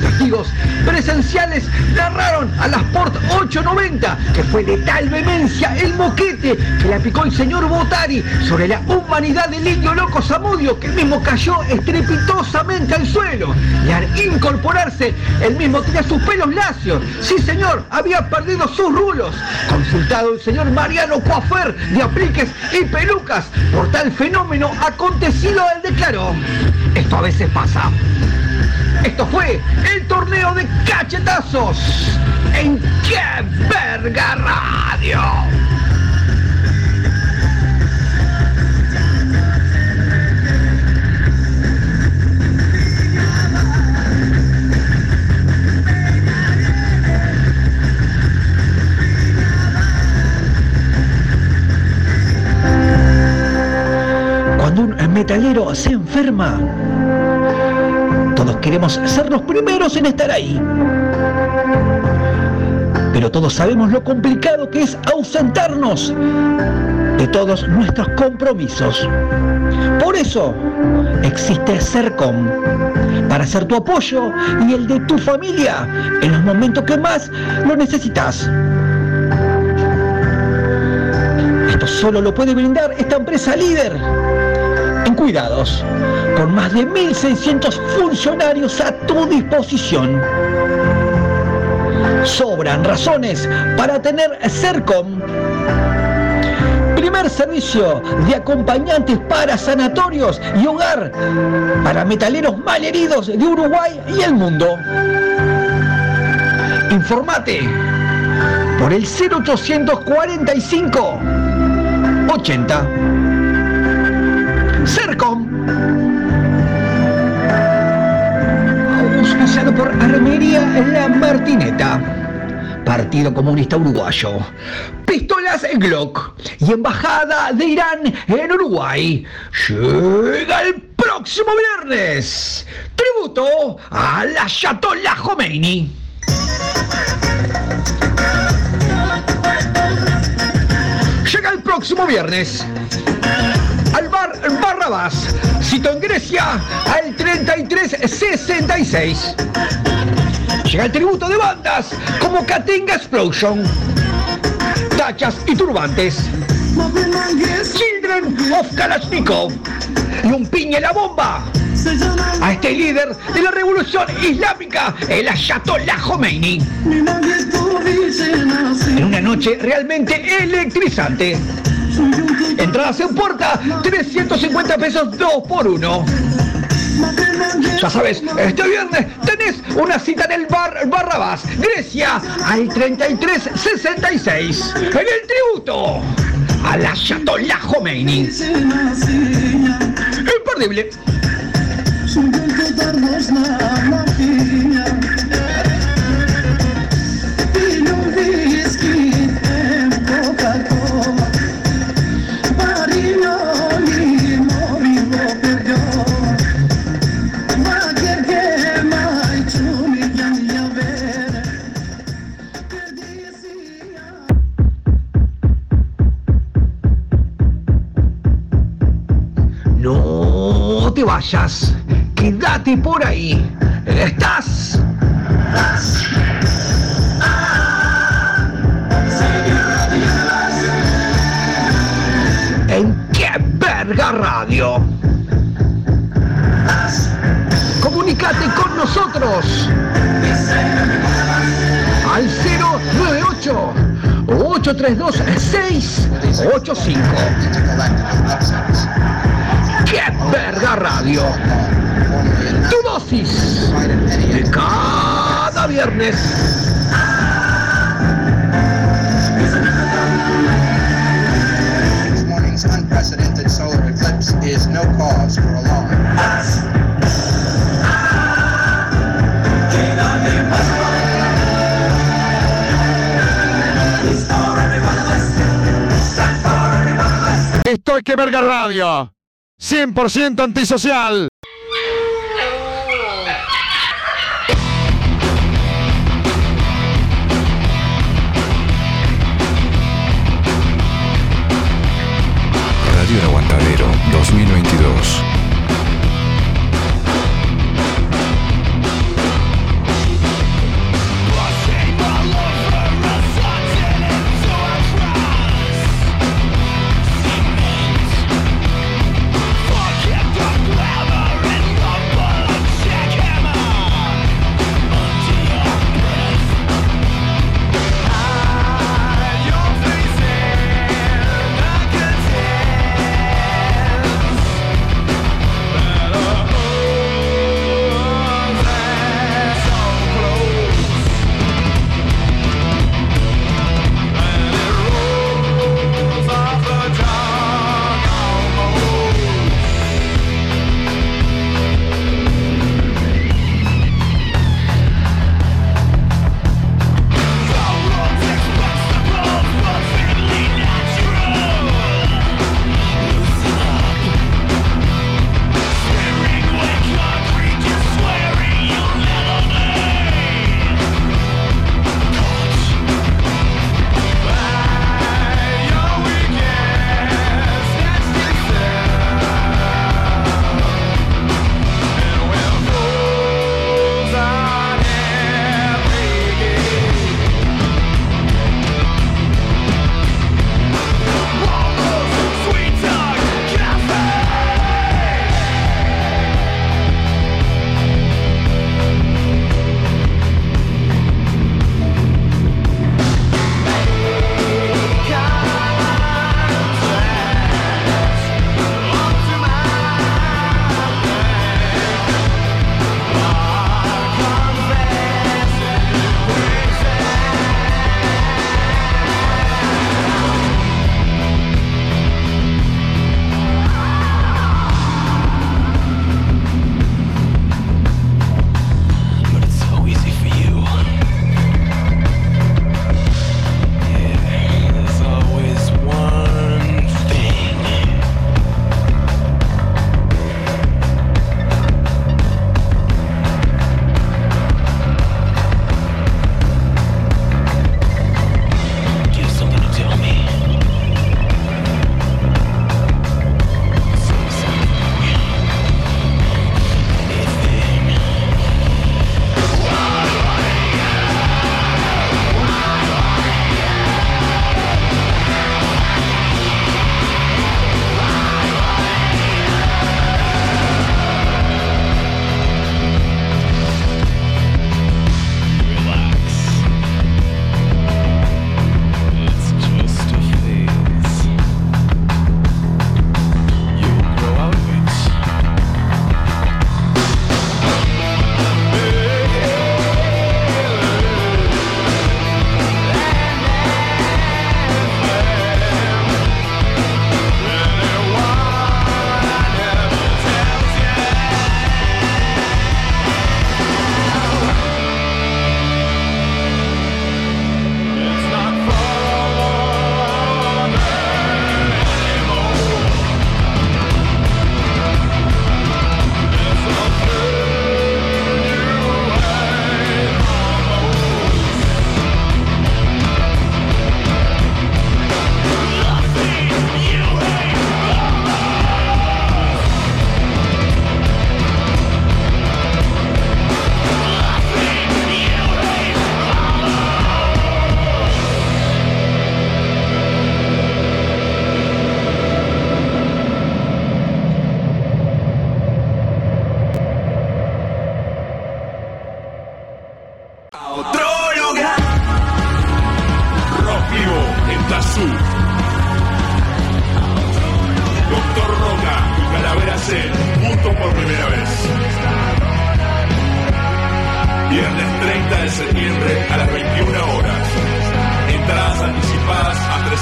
[SPEAKER 1] Testigos presenciales narraron a las Sport 890 que fue de tal vehemencia el moquete que le aplicó el señor Botari sobre la humanidad del indio loco Zamudio que el mismo cayó estrepitosamente al suelo y al incorporarse el mismo tenía sus pelos lacios. Sí señor, había perdido sus rulos. Consultado el señor Mariano Coafer de apliques y pelucas por tal fenómeno acontecido, él declaró. Esto a veces pasa. Esto fue el torneo de cachetazos en ¡Qué verga radio! Cuando un metalero se enferma, todos queremos ser los primeros en estar ahí. Pero todos sabemos lo complicado que es ausentarnos de todos nuestros compromisos. Por eso existe CERCOM, para ser tu apoyo y el de tu familia en los momentos que más lo necesitas. Esto solo lo puede brindar esta empresa líder cuidados, con más de 1.600 funcionarios a tu disposición. Sobran razones para tener CERCOM. Primer servicio de acompañantes para sanatorios y hogar para metaleros malheridos de Uruguay y el mundo. Informate por el 0845 80 Auspiciado por Armería La Martineta. Partido Comunista Uruguayo. Pistolas Glock y Embajada de Irán en Uruguay. Llega el próximo viernes. Tributo a la Ayatollah Khomeini. Llega el próximo viernes al bar Barrabás, en Grecia al 3366. llega el tributo de bandas como Katinga Explosion, Tachas y Turbantes, Children of Kalashnikov y un piña la bomba a este líder de la revolución islámica, el Ayatollah Khomeini. En una noche realmente electrizante. Entradas en puerta, 350 pesos 2 por 1. Ya sabes, este viernes tenés una cita en el bar Barrabás, Grecia, al 3366. En el tributo al Ayatollah Khomeini. Imperdible. Quédate por ahí. Estás. En qué verga radio. Comunicate con nosotros al 098 832 685. ¡Qué verga radio! Tu dosis de cada viernes.
[SPEAKER 29] This morning's unprecedented solar eclipse is no cause for alarm.
[SPEAKER 10] Esto es que verga radio. 100% antisocial.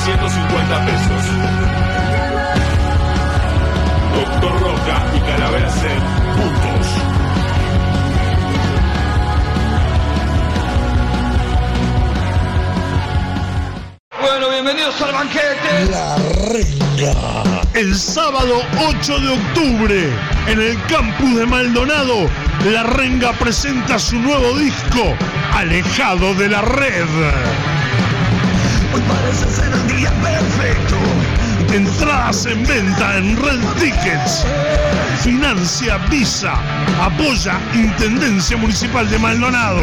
[SPEAKER 30] 150 pesos. Doctor Roca y Calavera C juntos.
[SPEAKER 31] Bueno, bienvenidos al banquete.
[SPEAKER 32] La renga. El sábado 8 de octubre, en el campus de Maldonado, La Renga presenta su nuevo disco, Alejado de la Red.
[SPEAKER 2] Hoy parece ser el día perfecto.
[SPEAKER 32] Entradas en venta en Red Tickets. Financia Visa. Apoya Intendencia Municipal de Maldonado.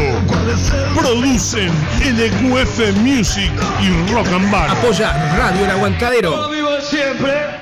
[SPEAKER 32] Producen LQF Music y Rock and Bar.
[SPEAKER 8] Apoya Radio El Aguantadero.
[SPEAKER 31] vivo siempre.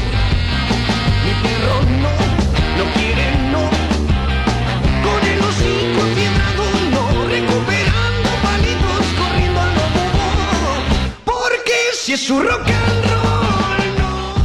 [SPEAKER 2] Si es roll.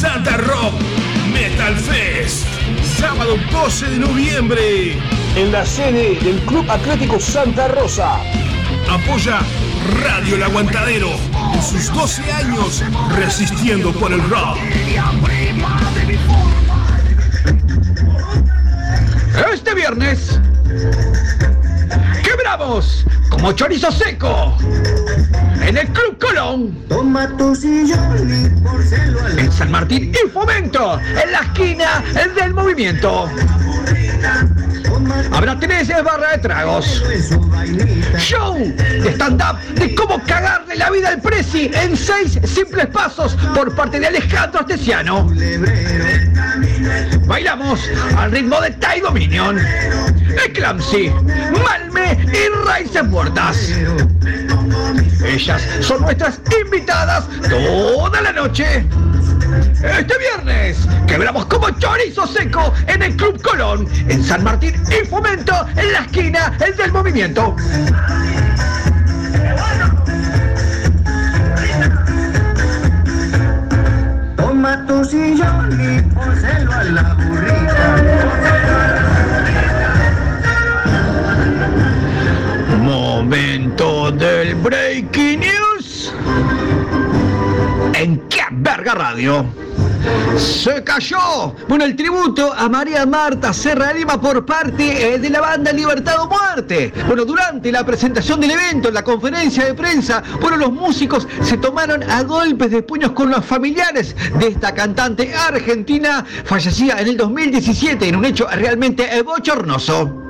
[SPEAKER 32] Santa Rock Metal Fest, sábado 12 de noviembre.
[SPEAKER 33] En la sede del Club Atlético Santa Rosa.
[SPEAKER 32] Apoya Radio El Aguantadero en sus 12 años resistiendo por el rock.
[SPEAKER 1] Este viernes quebramos como chorizo seco en el Club Colón.
[SPEAKER 2] Toma tu sillón
[SPEAKER 1] En San Martín y Fomento, en la esquina del movimiento. Habrá tres barra de tragos. Show de stand-up de cómo cagarle la vida al Prezi en seis simples pasos por parte de Alejandro Astesiano. Bailamos al ritmo de Tai Dominion, Eclampsy, Malme y Raíces Muertas. Ellas son nuestras invitadas toda la noche. Este viernes quebramos como chorizo seco en el Club Colón, en San Martín y Fomento, en la esquina el del movimiento.
[SPEAKER 2] Toma tu sillón y pónselo a la
[SPEAKER 1] Momento del Breaking News en Qué Verga Radio. Se cayó. Bueno, el tributo a María Marta Serra Lima por parte eh, de la banda Libertad o Muerte. Bueno, durante la presentación del evento, en la conferencia de prensa, bueno, los músicos se tomaron a golpes de puños con los familiares de esta cantante argentina fallecida en el 2017 en un hecho realmente bochornoso.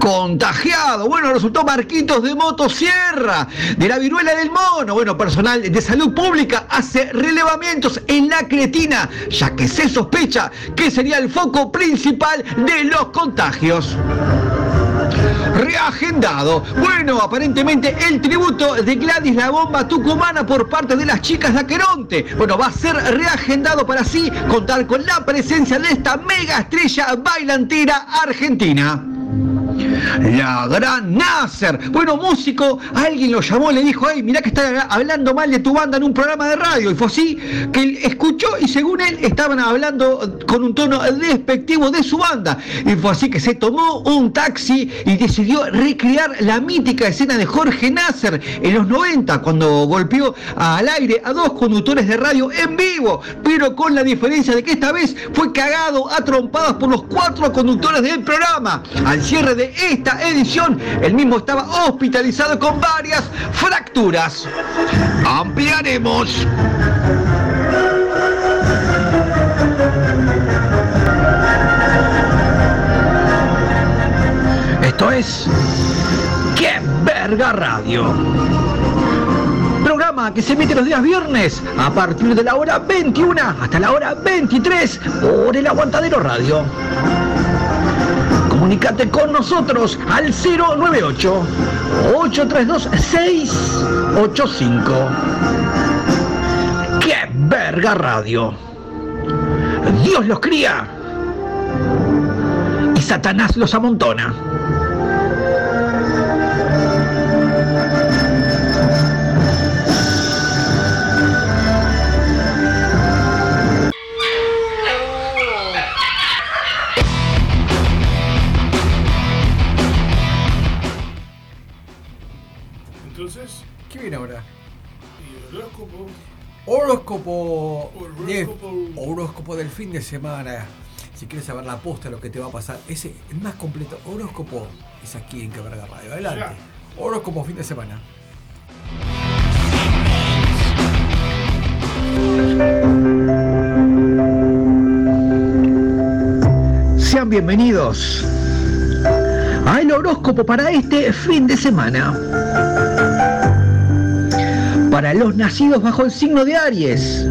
[SPEAKER 1] Contagiado, bueno, resultó Marquitos de Motosierra, de la viruela del mono. Bueno, personal de salud pública hace relevamientos en la cretina, ya que se sospecha que sería el foco principal de los contagios. Reagendado. Bueno, aparentemente el tributo de Gladys la bomba tucumana por parte de las chicas de Aqueronte. Bueno, va a ser reagendado para así contar con la presencia de esta mega estrella bailantera argentina. La gran Nasser. Bueno, músico, alguien lo llamó le dijo, ay, mirá que está hablando mal de tu banda en un programa de radio. Y fue así que él escuchó y según él estaban hablando con un tono despectivo de su banda. Y fue así que se tomó un taxi y decidió recrear la mítica escena de Jorge Nasser en los 90 cuando golpeó al aire a dos conductores de radio en vivo, pero con la diferencia de que esta vez fue cagado a trompadas por los cuatro conductores del programa. Al cierre de esta edición, el mismo estaba hospitalizado con varias fracturas. Ampliaremos. Esto es ¡Qué verga radio! Programa que se emite los días viernes a partir de la hora 21 hasta la hora 23 por el Aguantadero Radio. Comunicate con nosotros al 098 832 685. ¡Qué verga radio! Dios los cría y Satanás los amontona.
[SPEAKER 9] Horóscopo,
[SPEAKER 8] de-
[SPEAKER 9] Horóscopo.
[SPEAKER 8] horóscopo del fin de semana. Si quieres saber la posta de lo que te va a pasar, ese es más completo. Horóscopo es aquí en Que Verga Radio. Adelante. Horóscopo fin de semana.
[SPEAKER 1] Sean bienvenidos al horóscopo para este fin de semana. Los nacidos bajo el signo de Aries,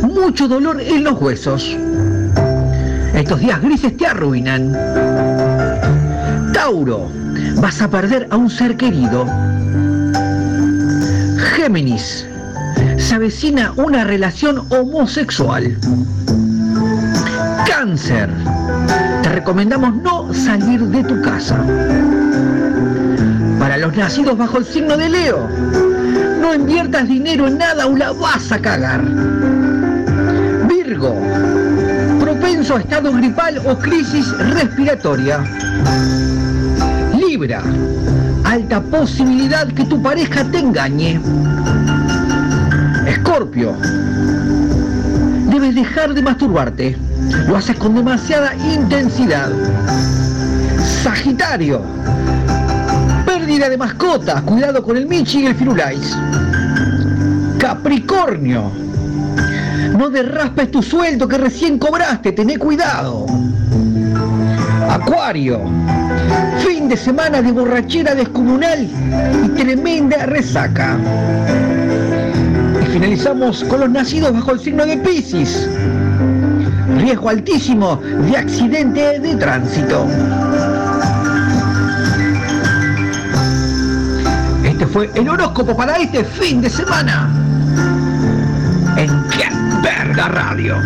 [SPEAKER 1] mucho dolor en los huesos. Estos días grises te arruinan. Tauro, vas a perder a un ser querido. Géminis, se avecina una relación homosexual. Cáncer, te recomendamos no salir de tu casa. Para los nacidos bajo el signo de Leo, no inviertas dinero en nada o la vas a cagar. Virgo, propenso a estado gripal o crisis respiratoria. Libra, alta posibilidad que tu pareja te engañe. Escorpio, debes dejar de masturbarte. Lo haces con demasiada intensidad. Sagitario, de mascota. Cuidado con el Michi y el Firulais. Capricornio, no derraspes tu sueldo que recién cobraste. Tené cuidado. Acuario, fin de semana de borrachera descomunal y tremenda resaca. Y finalizamos con los nacidos bajo el signo de Piscis. Riesgo altísimo de accidente de tránsito. Este fue el horóscopo para este fin de semana. En Qué Verga Radio.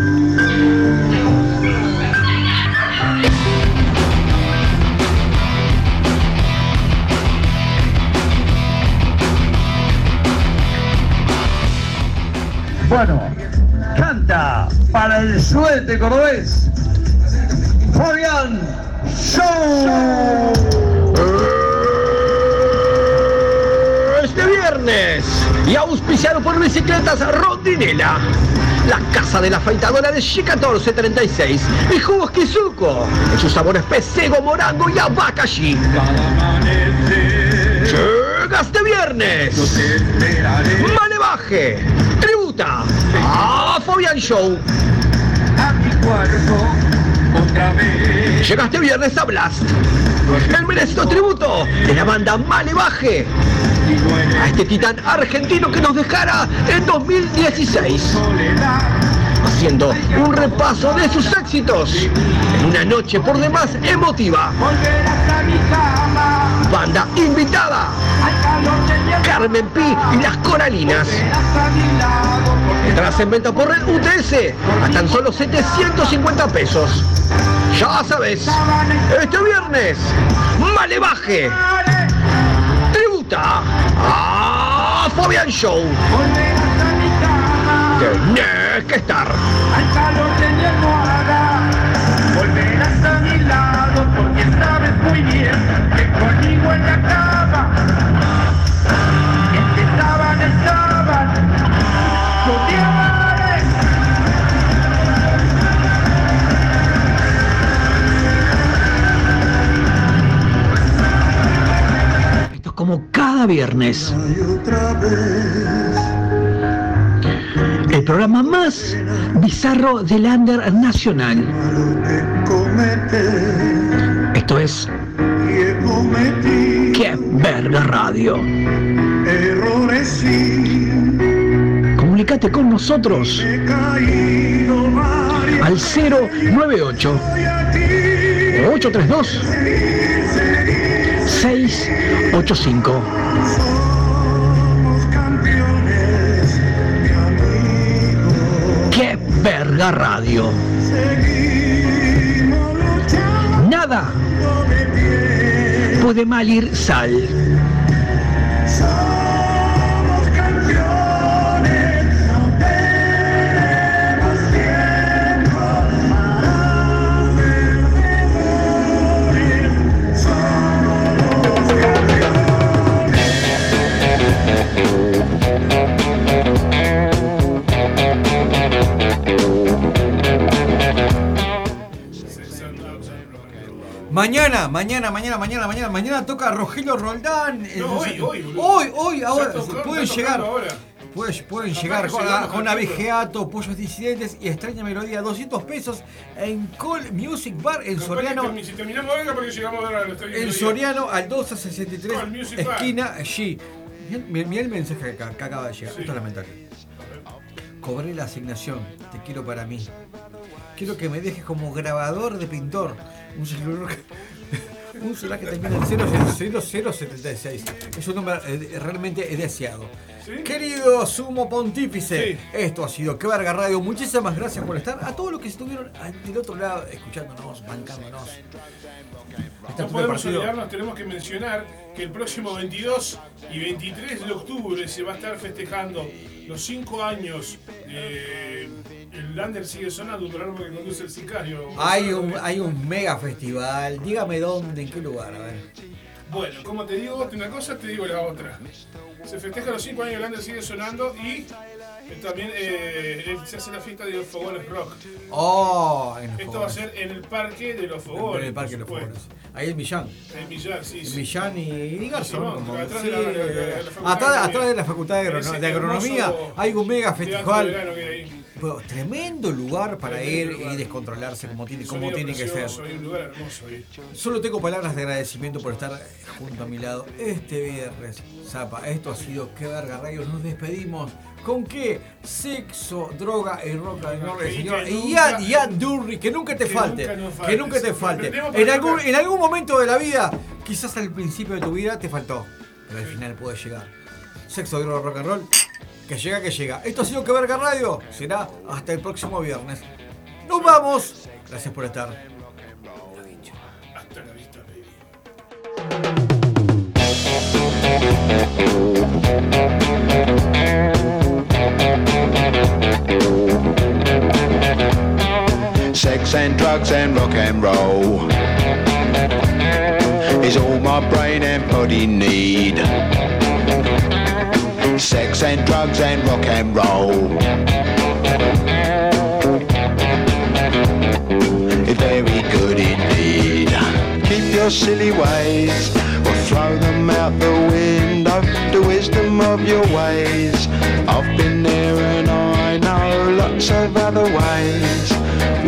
[SPEAKER 28] Bueno, canta para el suete cordobés. Fabián Show.
[SPEAKER 1] Este viernes y auspiciado por Bicicletas Rondinela. La casa de la afeitadora de G1436 y jugos Kizuko en sus sabores pesego, morango y abacaxi. Llega este viernes. Malevaje, tributa a Fabián Show. Llega este viernes a Blast. El merecido tributo de la banda Malevaje a este titán argentino que nos dejara en 2016. Haciendo un repaso de sus éxitos en una noche por demás emotiva. Banda invitada
[SPEAKER 34] Carmen Pi y las Coralinas. Entradas en venta por red UTS a tan solo 750 pesos. Ya sabes, este viernes, Malevaje tributa a Fabian Show. Tenés que estar.
[SPEAKER 35] Al calor de mi almohada Volverás a mi lado porque sabes muy bien que conmigo en la cama
[SPEAKER 34] cada viernes. El programa más bizarro del under nacional. Esto es ¡Qué verga radio!
[SPEAKER 35] errores
[SPEAKER 34] Comunicate con nosotros al 098 832 685. ¡Qué verga radio! Nada puede mal ir sal.
[SPEAKER 1] Mañana, mañana, mañana, mañana, mañana, mañana toca Rogelio Roldán. Eh,
[SPEAKER 9] No,
[SPEAKER 1] sé-
[SPEAKER 9] hoy, hoy,
[SPEAKER 1] hoy, hoy, ahora.
[SPEAKER 9] Tocando-
[SPEAKER 1] pueden llegar.
[SPEAKER 9] ahora.
[SPEAKER 1] Pueden, pueden llegar
[SPEAKER 9] que
[SPEAKER 1] con,
[SPEAKER 9] llegamos
[SPEAKER 1] con Abejeato, Pollos Disidentes y Extraña Melodía. 200 pesos en Call Music Bar en
[SPEAKER 9] Capaz que
[SPEAKER 1] Soriano.
[SPEAKER 9] termi- Si terminamos ahora, porque llegamos ahora a los tres
[SPEAKER 1] En Soriano al 1263,
[SPEAKER 9] Call Music Bar.
[SPEAKER 1] esquina. Mira, mira el mensaje que, que acaba de llegar.
[SPEAKER 9] Sí.
[SPEAKER 1] Esto es lamentable. Cobré la asignación, te quiero para mí. Quiero que me dejes como grabador de pintor. Un celular que, un celular que termina en 00076. Es un número eh, realmente deseado. Querido Sumo Pontífice, esto ha sido Que Verga Radio. Muchísimas gracias por estar. A todos los que estuvieron del otro lado, escuchándonos, bancándonos. Este
[SPEAKER 9] No podemos olvidarnos, tenemos que mencionar que el próximo 22 y 23 de octubre se va a estar festejando los 5 años de el Lander sigue sonando, un programa que conduce el sicario.
[SPEAKER 1] Hay un, hay un mega festival. Dígame dónde, en qué lugar, a ver.
[SPEAKER 9] Bueno, como te digo una cosa, te digo la otra. Se festeja los 5 años de Lander sigue sonando y eh, también eh, se hace la fiesta de los fogones rock.
[SPEAKER 1] Oh, en los
[SPEAKER 9] Esto va a ser en el parque de los fogones.
[SPEAKER 1] En el parque de los fogones. Ahí en Millán.
[SPEAKER 9] En Millar, sí, sí.
[SPEAKER 1] Millán y, y Garzón.
[SPEAKER 9] Simón,
[SPEAKER 1] como-
[SPEAKER 9] atrás
[SPEAKER 1] sí,
[SPEAKER 9] de la- la- de la
[SPEAKER 1] eh,
[SPEAKER 9] Facultad
[SPEAKER 1] atrás,
[SPEAKER 9] de
[SPEAKER 1] atrás la Facultad de, Agronomía hay un mega festival. Pero tremendo lugar para
[SPEAKER 9] Tremendo
[SPEAKER 1] ir
[SPEAKER 9] lugar.
[SPEAKER 1] y descontrolarse como tiene, como tiene que ser.
[SPEAKER 9] un lugar hermoso ahí.
[SPEAKER 1] Solo tengo palabras de agradecimiento por estar junto a mi lado este viernes. Zapa, esto ha sido Que Verga Radio. Nos despedimos. ¿Con qué? Sexo, droga y rock and roll, señor. Y
[SPEAKER 9] nunca-
[SPEAKER 1] Ian, Ian Durri, que nunca te
[SPEAKER 9] que
[SPEAKER 1] falte.
[SPEAKER 9] nunca
[SPEAKER 1] que nunca te falte. En algún, en algún momento de la vida, quizás al principio de tu vida te faltó. Pero al final puede llegar. Sexo, droga, rock and roll. Que llega, que llega. Esto ha sido Que Verga Radio. Será hasta el próximo viernes. Nos vamos. Gracias por estar.
[SPEAKER 9] Hasta la vista.
[SPEAKER 14] Sex and drugs and rock and roll is all my brain and body need. Sex and drugs and rock and roll. Very good indeed. Keep your silly ways or throw them out the window. The wisdom of your ways. I've been there and I know lots of other ways.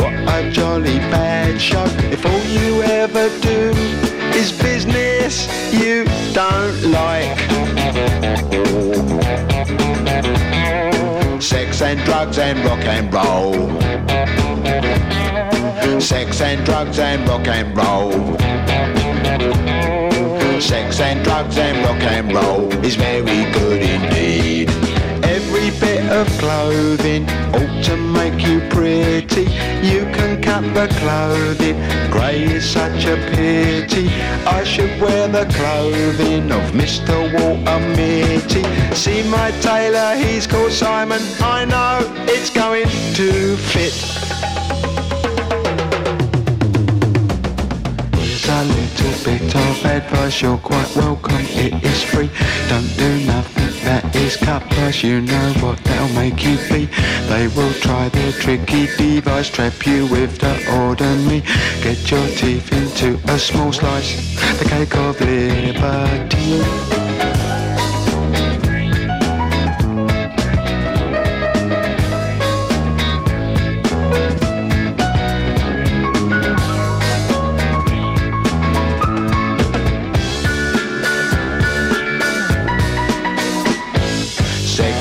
[SPEAKER 14] What a jolly bad show. If all you ever do is business you don't like. Sex and drugs and rock and roll. Sex and drugs and rock and roll. Sex and drugs and rock and roll is very good indeed. Of clothing ought to make you pretty. You can cut the clothing, grey is such a pity. I should wear the clothing of Mr. Walter Mitty. See my tailor, he's called Simon. I know it's going to fit. Little bit of advice, you're quite welcome, it is free. Don't do nothing that is cut price, you know what they'll make you be. They will try their tricky device, trap you with the ordinary. Get your teeth into a small slice, the cake of liberty.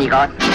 [SPEAKER 36] Eso es